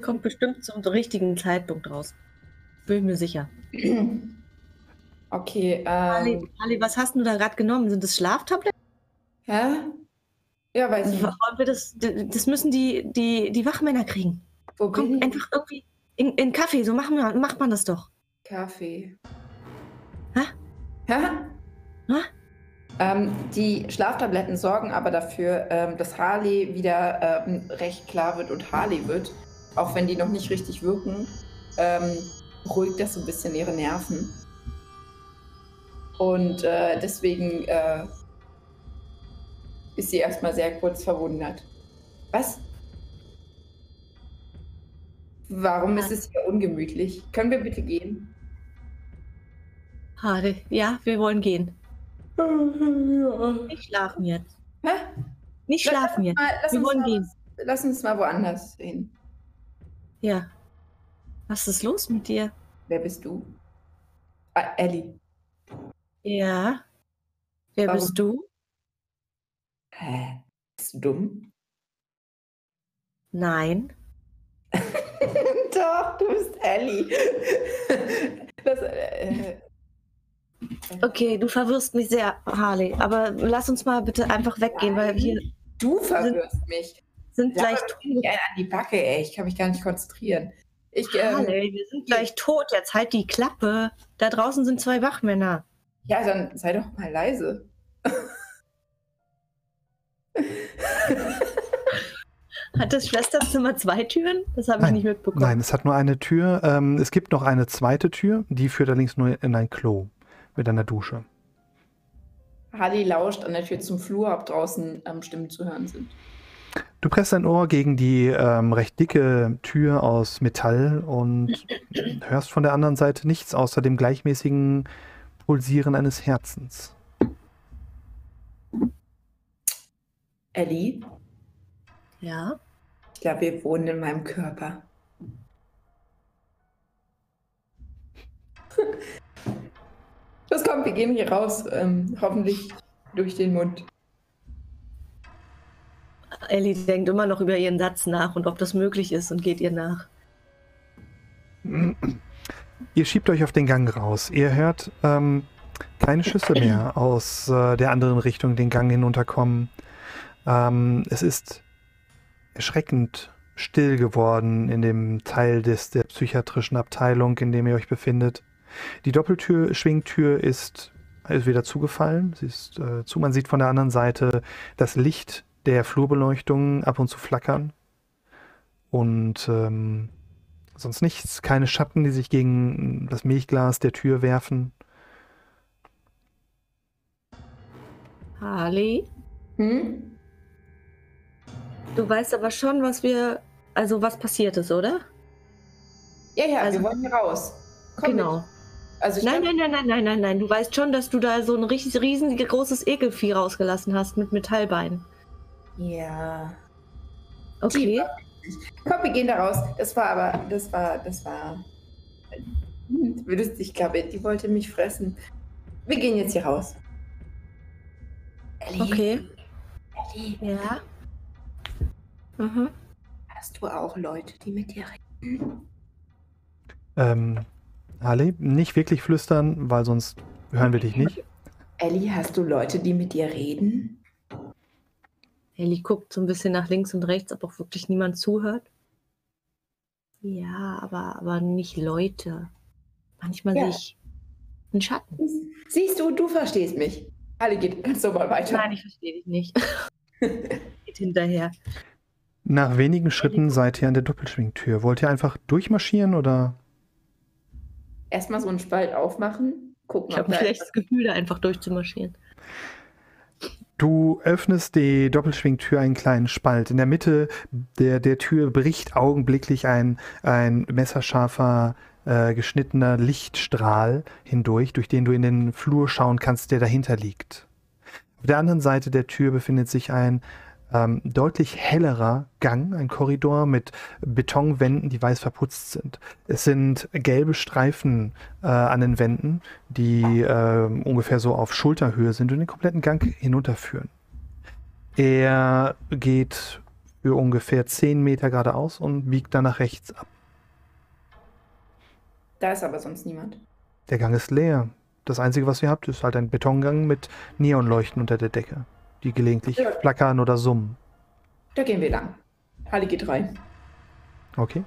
Kommt bestimmt zum richtigen Zeitpunkt raus. Bin ich mir sicher. (clears throat) Okay, Ali, ähm. Ali, was hast du da gerade genommen? Sind das Schlaftabletten? Hä? Ja, weiß ich nicht. Wollen wir das, das müssen die, die, die Wachmänner kriegen. Wo bin Komm, ich? einfach irgendwie in, in Kaffee, so machen wir, macht man das doch. Kaffee. Hä? Hä? Hä? Ähm, die Schlaftabletten sorgen aber dafür, ähm, dass Harley wieder ähm, recht klar wird und Harley wird. Auch wenn die noch nicht richtig wirken, ähm, beruhigt das so ein bisschen ihre Nerven. Und äh, deswegen äh, ist sie erstmal sehr kurz verwundert. Was? Warum ist es hier ungemütlich? Können wir bitte gehen? Hade, ja, wir wollen gehen. Ja. Nicht schlafen jetzt. Hä? Nicht schlafen jetzt. Mal, lass, Wir uns wollen mal, gehen. lass uns mal woanders hin. Ja. Was ist los mit dir? Wer bist du? Ah, Ellie. Ja. Wer Warum? bist du? Hä? Bist du dumm? Nein. (laughs) Doch, du bist Ellie. das, äh, Okay, du verwirrst mich sehr, Harley. Aber lass uns mal bitte einfach weggehen, weil wir du verwirrst mich. sind Lass gleich mir nicht einen an die Backe, ey. Ich kann mich gar nicht konzentrieren. Ich, ähm, Harley, wir sind gleich tot. Jetzt halt die Klappe. Da draußen sind zwei Wachmänner. ja, dann sei doch mal leise. (laughs) Hat das Schwesterzimmer zwei Türen? Das habe ich Nein, nicht mitbekommen. Nein, es hat nur eine Tür. Ähm, es gibt noch eine zweite Tür, die führt allerdings nur in ein Klo mit einer Dusche. Harley lauscht an der Tür zum Flur, ob draußen ähm, Stimmen zu hören sind. Du presst dein Ohr gegen die ähm, recht dicke Tür aus Metall und hörst von der anderen Seite nichts außer dem gleichmäßigen Pulsieren eines Herzens. Ellie, Ja. ich glaube, wir wohnen in meinem Körper. (laughs) Los, komm, wir gehen hier raus. Ähm, hoffentlich durch den Mund. Ellie denkt immer noch über ihren Satz nach und ob das möglich ist und geht ihr nach. Ihr schiebt euch auf den Gang raus. Ihr hört ähm, keine Schüsse mehr aus äh, der anderen Richtung den Gang hinunterkommen. Ähm, es ist erschreckend still geworden in dem Teil des, der psychiatrischen Abteilung, in dem ihr euch befindet. Die Doppeltür, Schwingtür ist, ist wieder zugefallen. Sie ist äh, zu. Man sieht von der anderen Seite das Licht der Flurbeleuchtung ab und zu flackern. Und ähm, sonst nichts. Keine Schatten, die sich gegen das Milchglas der Tür werfen. Harley, Hm? Du weißt aber schon, was wir, also was passiert ist, oder? Ja, ja, Also- wir wollen hier raus. Komm genau. Mit. Also Nein, nein, nein, nein, nein, nein, nein. Du weißt schon, dass du da so ein richtig riesen großes Ekelvieh rausgelassen hast mit Metallbeinen. Ja. Okay. Komm, wir gehen da raus. Das war aber, das war, das war. Hm, Du würdest, ich glaube, die wollte mich fressen. Wir gehen jetzt hier raus. Ellie, Okay. Ellie, Ja. Mhm. hast du auch Leute, die mit dir reden? Ähm, Harley, nicht wirklich flüstern, weil sonst hören wir dich nicht. Ellie, hast du Leute, die mit dir reden? Ellie guckt so ein bisschen nach links und rechts, ob auch wirklich niemand zuhört. Ja, aber, aber nicht Leute. Manchmal Ja. sehe ich einen Schatten. Siehst du, du verstehst mich. Alle geht ganz normal weiter. Nein, ich verstehe dich nicht. (laughs) Geht hinterher. Nach wenigen Schritten seid ihr an der Doppelschwingtür. Wollt ihr einfach durchmarschieren oder? Erstmal so einen Spalt aufmachen. Gucken, Ich habe ein da schlechtes Gefühl, da einfach durchzumarschieren. Du öffnest die Doppelschwingtür einen kleinen Spalt. In der Mitte der, der Tür bricht augenblicklich ein, ein messerscharfer, äh, geschnittener Lichtstrahl hindurch, durch den du in den Flur schauen kannst, der dahinter liegt. Auf der anderen Seite der Tür befindet sich ein ähm, deutlich hellerer Gang, ein Korridor mit Betonwänden, die weiß verputzt sind. Es sind gelbe Streifen äh, an den Wänden, die äh, ungefähr so auf Schulterhöhe sind und den kompletten Gang hinunterführen. Er geht für ungefähr 10 Meter geradeaus und biegt dann nach rechts ab. Da ist aber sonst niemand. Der Gang ist leer. Das Einzige, was ihr habt, ist halt ein Betongang mit Neonleuchten unter der Decke, die gelegentlich Ja. flackern oder summen. Da gehen wir lang. Halle geht rein. Okay.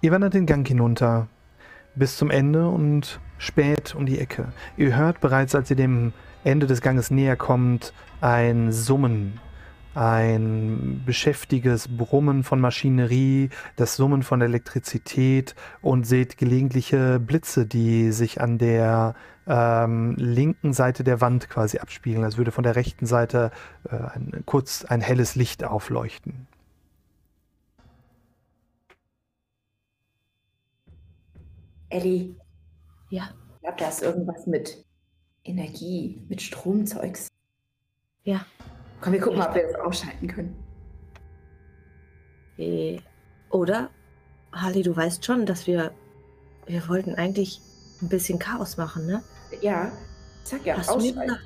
Ihr wandert den Gang hinunter bis zum Ende und spät um die Ecke. Ihr hört bereits, als ihr dem Ende des Ganges näher kommt, ein Summen, ein beschäftiges Brummen von Maschinerie, das Summen von Elektrizität und seht gelegentliche Blitze, die sich an der ähm, linken Seite der Wand quasi abspiegeln, als würde von der rechten Seite äh, ein, kurz ein helles Licht aufleuchten. Ellie, Ja. ich glaube, da ist irgendwas mit Energie, mit Stromzeugs. Ja. Komm, wir gucken mal, ob wir das ausschalten können. Eh, Oder, Harley, du weißt schon, dass wir. Wir wollten eigentlich ein bisschen Chaos machen, ne? Ja, sag ja, gesagt?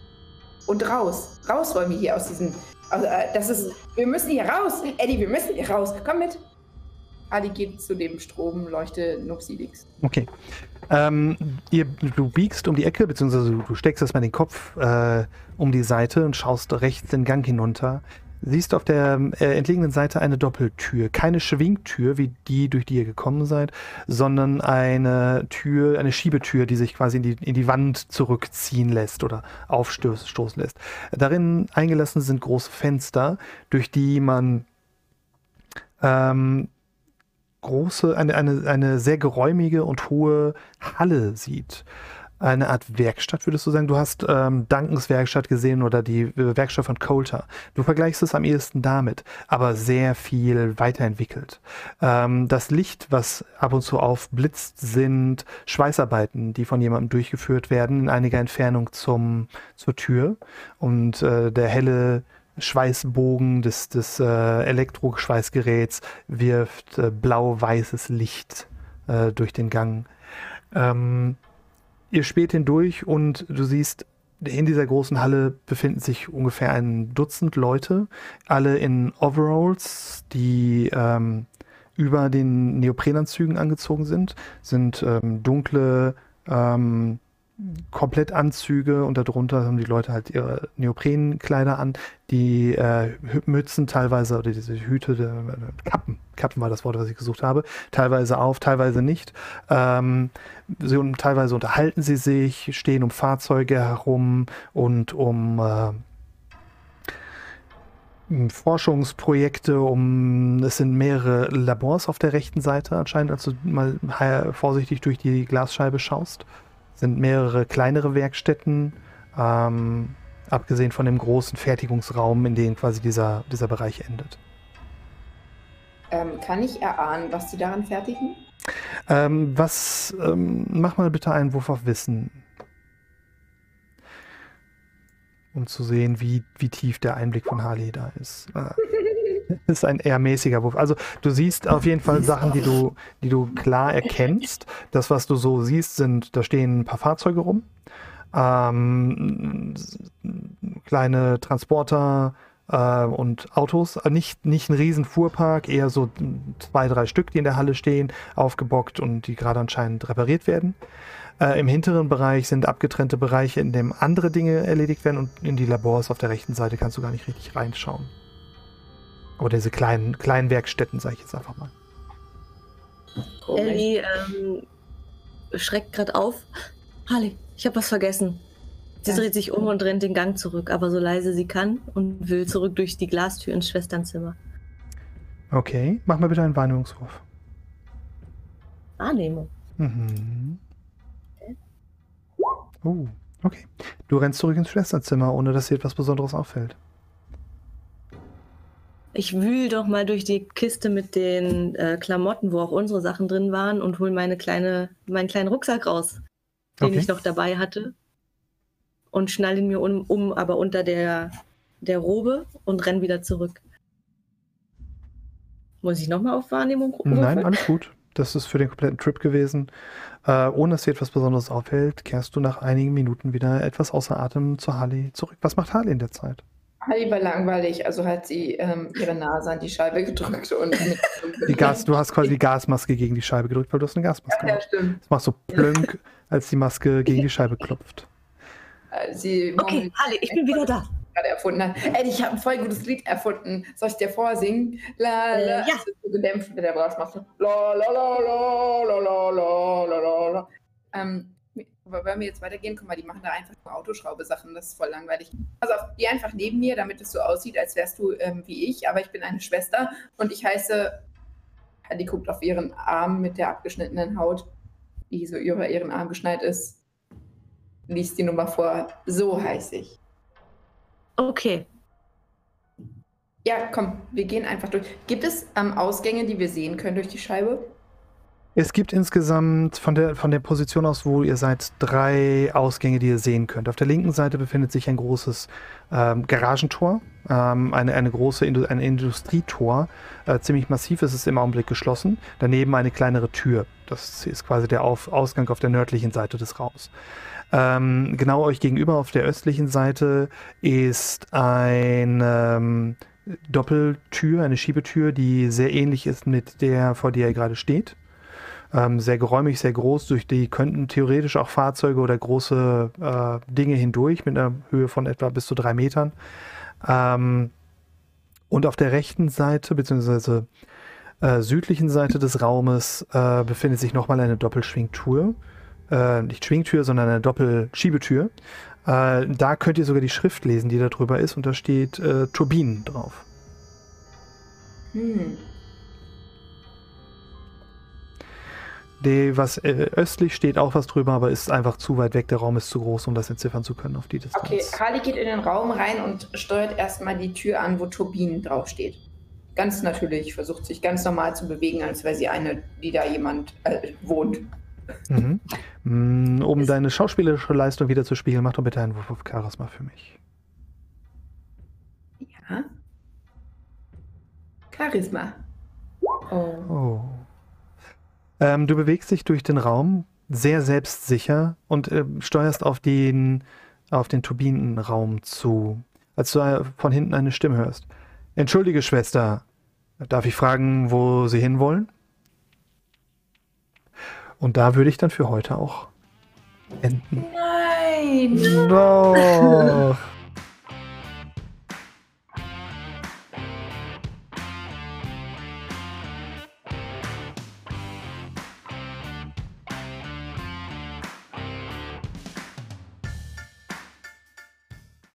Und raus. Raus wollen wir hier aus diesem. Also, äh, das ist. Wir müssen hier raus. Eddie, wir müssen hier raus. Komm mit. Ali geht zu dem Stromleuchte Nupsidix. Okay. Ähm, ihr, du biegst um die Ecke, beziehungsweise du, du steckst erstmal den Kopf äh, um die Seite und schaust rechts den Gang hinunter. Siehst auf der äh, entlegenen Seite eine Doppeltür. Keine Schwingtür, wie die, durch die ihr gekommen seid, sondern eine Tür, eine Schiebetür, die sich quasi in die, in die Wand zurückziehen lässt oder aufstoßen lässt. Darin eingelassen sind große Fenster, durch die man ähm, große, eine, eine, eine sehr geräumige und hohe Halle sieht. Eine Art Werkstatt, würdest du sagen? Du hast ähm, Duncans Werkstatt gesehen oder die äh, Werkstatt von Coulter. Du vergleichst es am ehesten damit, aber sehr viel weiterentwickelt. Ähm, das Licht, was ab und zu aufblitzt, sind Schweißarbeiten, die von jemandem durchgeführt werden in einiger Entfernung zum, zur Tür. Und äh, der helle Schweißbogen des, des äh, Elektroschweißgeräts wirft äh, blau-weißes Licht äh, durch den Gang. Ähm, ihr späht hindurch und du siehst, in dieser großen Halle befinden sich ungefähr ein Dutzend Leute, alle in Overalls, die ähm, über den Neoprenanzügen angezogen sind, sind ähm, dunkle, ähm, komplett Anzüge und darunter haben die Leute halt ihre Neoprenkleider an, die äh, Mützen teilweise oder diese Hüte, äh, Kappen, Kappen war das Wort, was ich gesucht habe, teilweise auf, teilweise nicht. Ähm, sie, und teilweise unterhalten sie sich, stehen um Fahrzeuge herum und um äh, Forschungsprojekte, um es sind mehrere Labors auf der rechten Seite anscheinend, als du mal vorsichtig durch die Glasscheibe schaust sind mehrere kleinere Werkstätten, ähm, abgesehen von dem großen Fertigungsraum, in dem quasi dieser, dieser Bereich endet. Ähm, kann ich erahnen, was sie daran fertigen? Ähm, was, ähm, mach mal bitte einen Wurf auf Wissen. Um zu sehen, wie, wie tief der Einblick von Harley da ist. Äh, (laughs) ist ein eher mäßiger Wurf. Also du siehst auf jeden Fall Sachen, die du, die du klar erkennst. (laughs) Das, was du so siehst, sind, da stehen ein paar Fahrzeuge rum. Ähm, kleine Transporter äh, und Autos. Äh, Nicht, nicht ein riesen Fuhrpark, eher so zwei, drei Stück, die in der Halle stehen, aufgebockt und die gerade anscheinend repariert werden. Äh, Im hinteren Bereich sind abgetrennte Bereiche, in dem andere Dinge erledigt werden und in die Labors auf der rechten Seite kannst du gar nicht richtig reinschauen. Aber diese kleinen, kleinen Werkstätten, sage ich jetzt einfach mal. Ellie ähm, schreckt gerade auf. Harley, ich habe was vergessen. Sie dreht sich um und rennt den Gang zurück, aber so leise sie kann und will zurück durch die Glastür ins Schwesternzimmer. Okay, mach mal bitte einen Wahrnehmungswurf. Wahrnehmung. Mhm. Oh, okay. Du rennst zurück ins Schwesternzimmer, ohne dass dir etwas Besonderes auffällt. Ich wühl doch mal durch die Kiste mit den äh, Klamotten, wo auch unsere Sachen drin waren, und hol meine kleine, meinen kleinen Rucksack raus, den Okay. ich noch dabei hatte. Und schnall ihn mir um, um aber unter der, der Robe und renn wieder zurück. Muss ich nochmal auf Wahrnehmung Nein, würfeln? alles gut. Das ist für den kompletten Trip gewesen. Äh, ohne dass dir etwas Besonderes auffällt, kehrst du nach einigen Minuten wieder etwas außer Atem zu Harley zurück. Was macht Harley in der Zeit? Harley war langweilig, also hat sie ähm, ihre Nase an die Scheibe gedrückt und mit (laughs) Die Gas, du hast quasi die Gasmaske gegen die Scheibe gedrückt, weil du hast eine Gasmaske. Ja, gemacht. stimmt. Das machst so plönk, als die Maske gegen die Scheibe klopft. Äh, Sie Okay, Harley, ich bin wieder da. gerade erfunden hat. Ey, ich habe ein voll gutes Lied erfunden. Soll ich dir vorsingen? La, la, Äh, ja. Es ist so gedämpft mit der Brassmaske. La, la, la, la, la, la, la, la, la, la. Ähm, aber wenn wir jetzt weitergehen, guck mal, die machen da einfach nur Autoschraube-Sachen. Das ist voll langweilig. Also auf, geh einfach neben mir, damit es so aussieht, als wärst du ähm, wie ich. Aber ich bin eine Schwester und ich heiße. Die guckt auf ihren Arm mit der abgeschnittenen Haut, die so über ihren Arm geschneit ist. Liest die Nummer vor. So heiße ich. Okay. Ja, komm, wir gehen einfach durch. Gibt es ähm, Ausgänge, die wir sehen können durch die Scheibe? Es gibt insgesamt von der, von der Position aus, wo ihr seid, drei Ausgänge, die ihr sehen könnt. Auf der linken Seite befindet sich ein großes ähm, Garagentor, ähm, eine, eine große Indu ein Industrietor, äh, ziemlich massiv, es ist im Augenblick geschlossen. Daneben eine kleinere Tür. Das ist quasi der auf Ausgang auf der nördlichen Seite des Raums. Ähm, genau euch gegenüber auf der östlichen Seite ist ein ähm, Doppeltür, eine Schiebetür, die sehr ähnlich ist mit der, vor der ihr gerade steht. Ähm, sehr geräumig, sehr groß. Durch die könnten theoretisch auch Fahrzeuge oder große äh, Dinge hindurch mit einer Höhe von etwa bis zu drei Metern. Ähm, und auf der rechten Seite, beziehungsweise äh, südlichen Seite des Raumes, äh, befindet sich nochmal eine Doppelschwingtür. Äh, nicht Schwingtür, sondern eine Doppelschiebetür. Äh, da könnt ihr sogar die Schrift lesen, die da drüber ist, und da steht äh, Turbinen drauf. Hm. Die, was äh, östlich steht auch was drüber, aber ist einfach zu weit weg. Der Raum ist zu groß, um das entziffern zu können auf die Distanz. Okay, Harley geht in den Raum rein und steuert erstmal die Tür an, wo Turbinen draufsteht. Ganz natürlich, versucht sich ganz normal zu bewegen, als wäre sie eine, die da jemand äh, wohnt. Mhm. Mm, Um deine schauspielerische Leistung wieder zu spiegeln, mach doch bitte einen Wurf auf Charisma für mich. Ja. Charisma. Oh. Oh. Ähm, du bewegst dich durch den Raum sehr selbstsicher und äh, steuerst auf den, auf den Turbinenraum zu, als du äh, von hinten eine Stimme hörst. Entschuldige, Schwester, darf ich fragen, wo Sie hinwollen? Und da würde ich dann für heute auch enden. Nein! Nein! Doch. (laughs)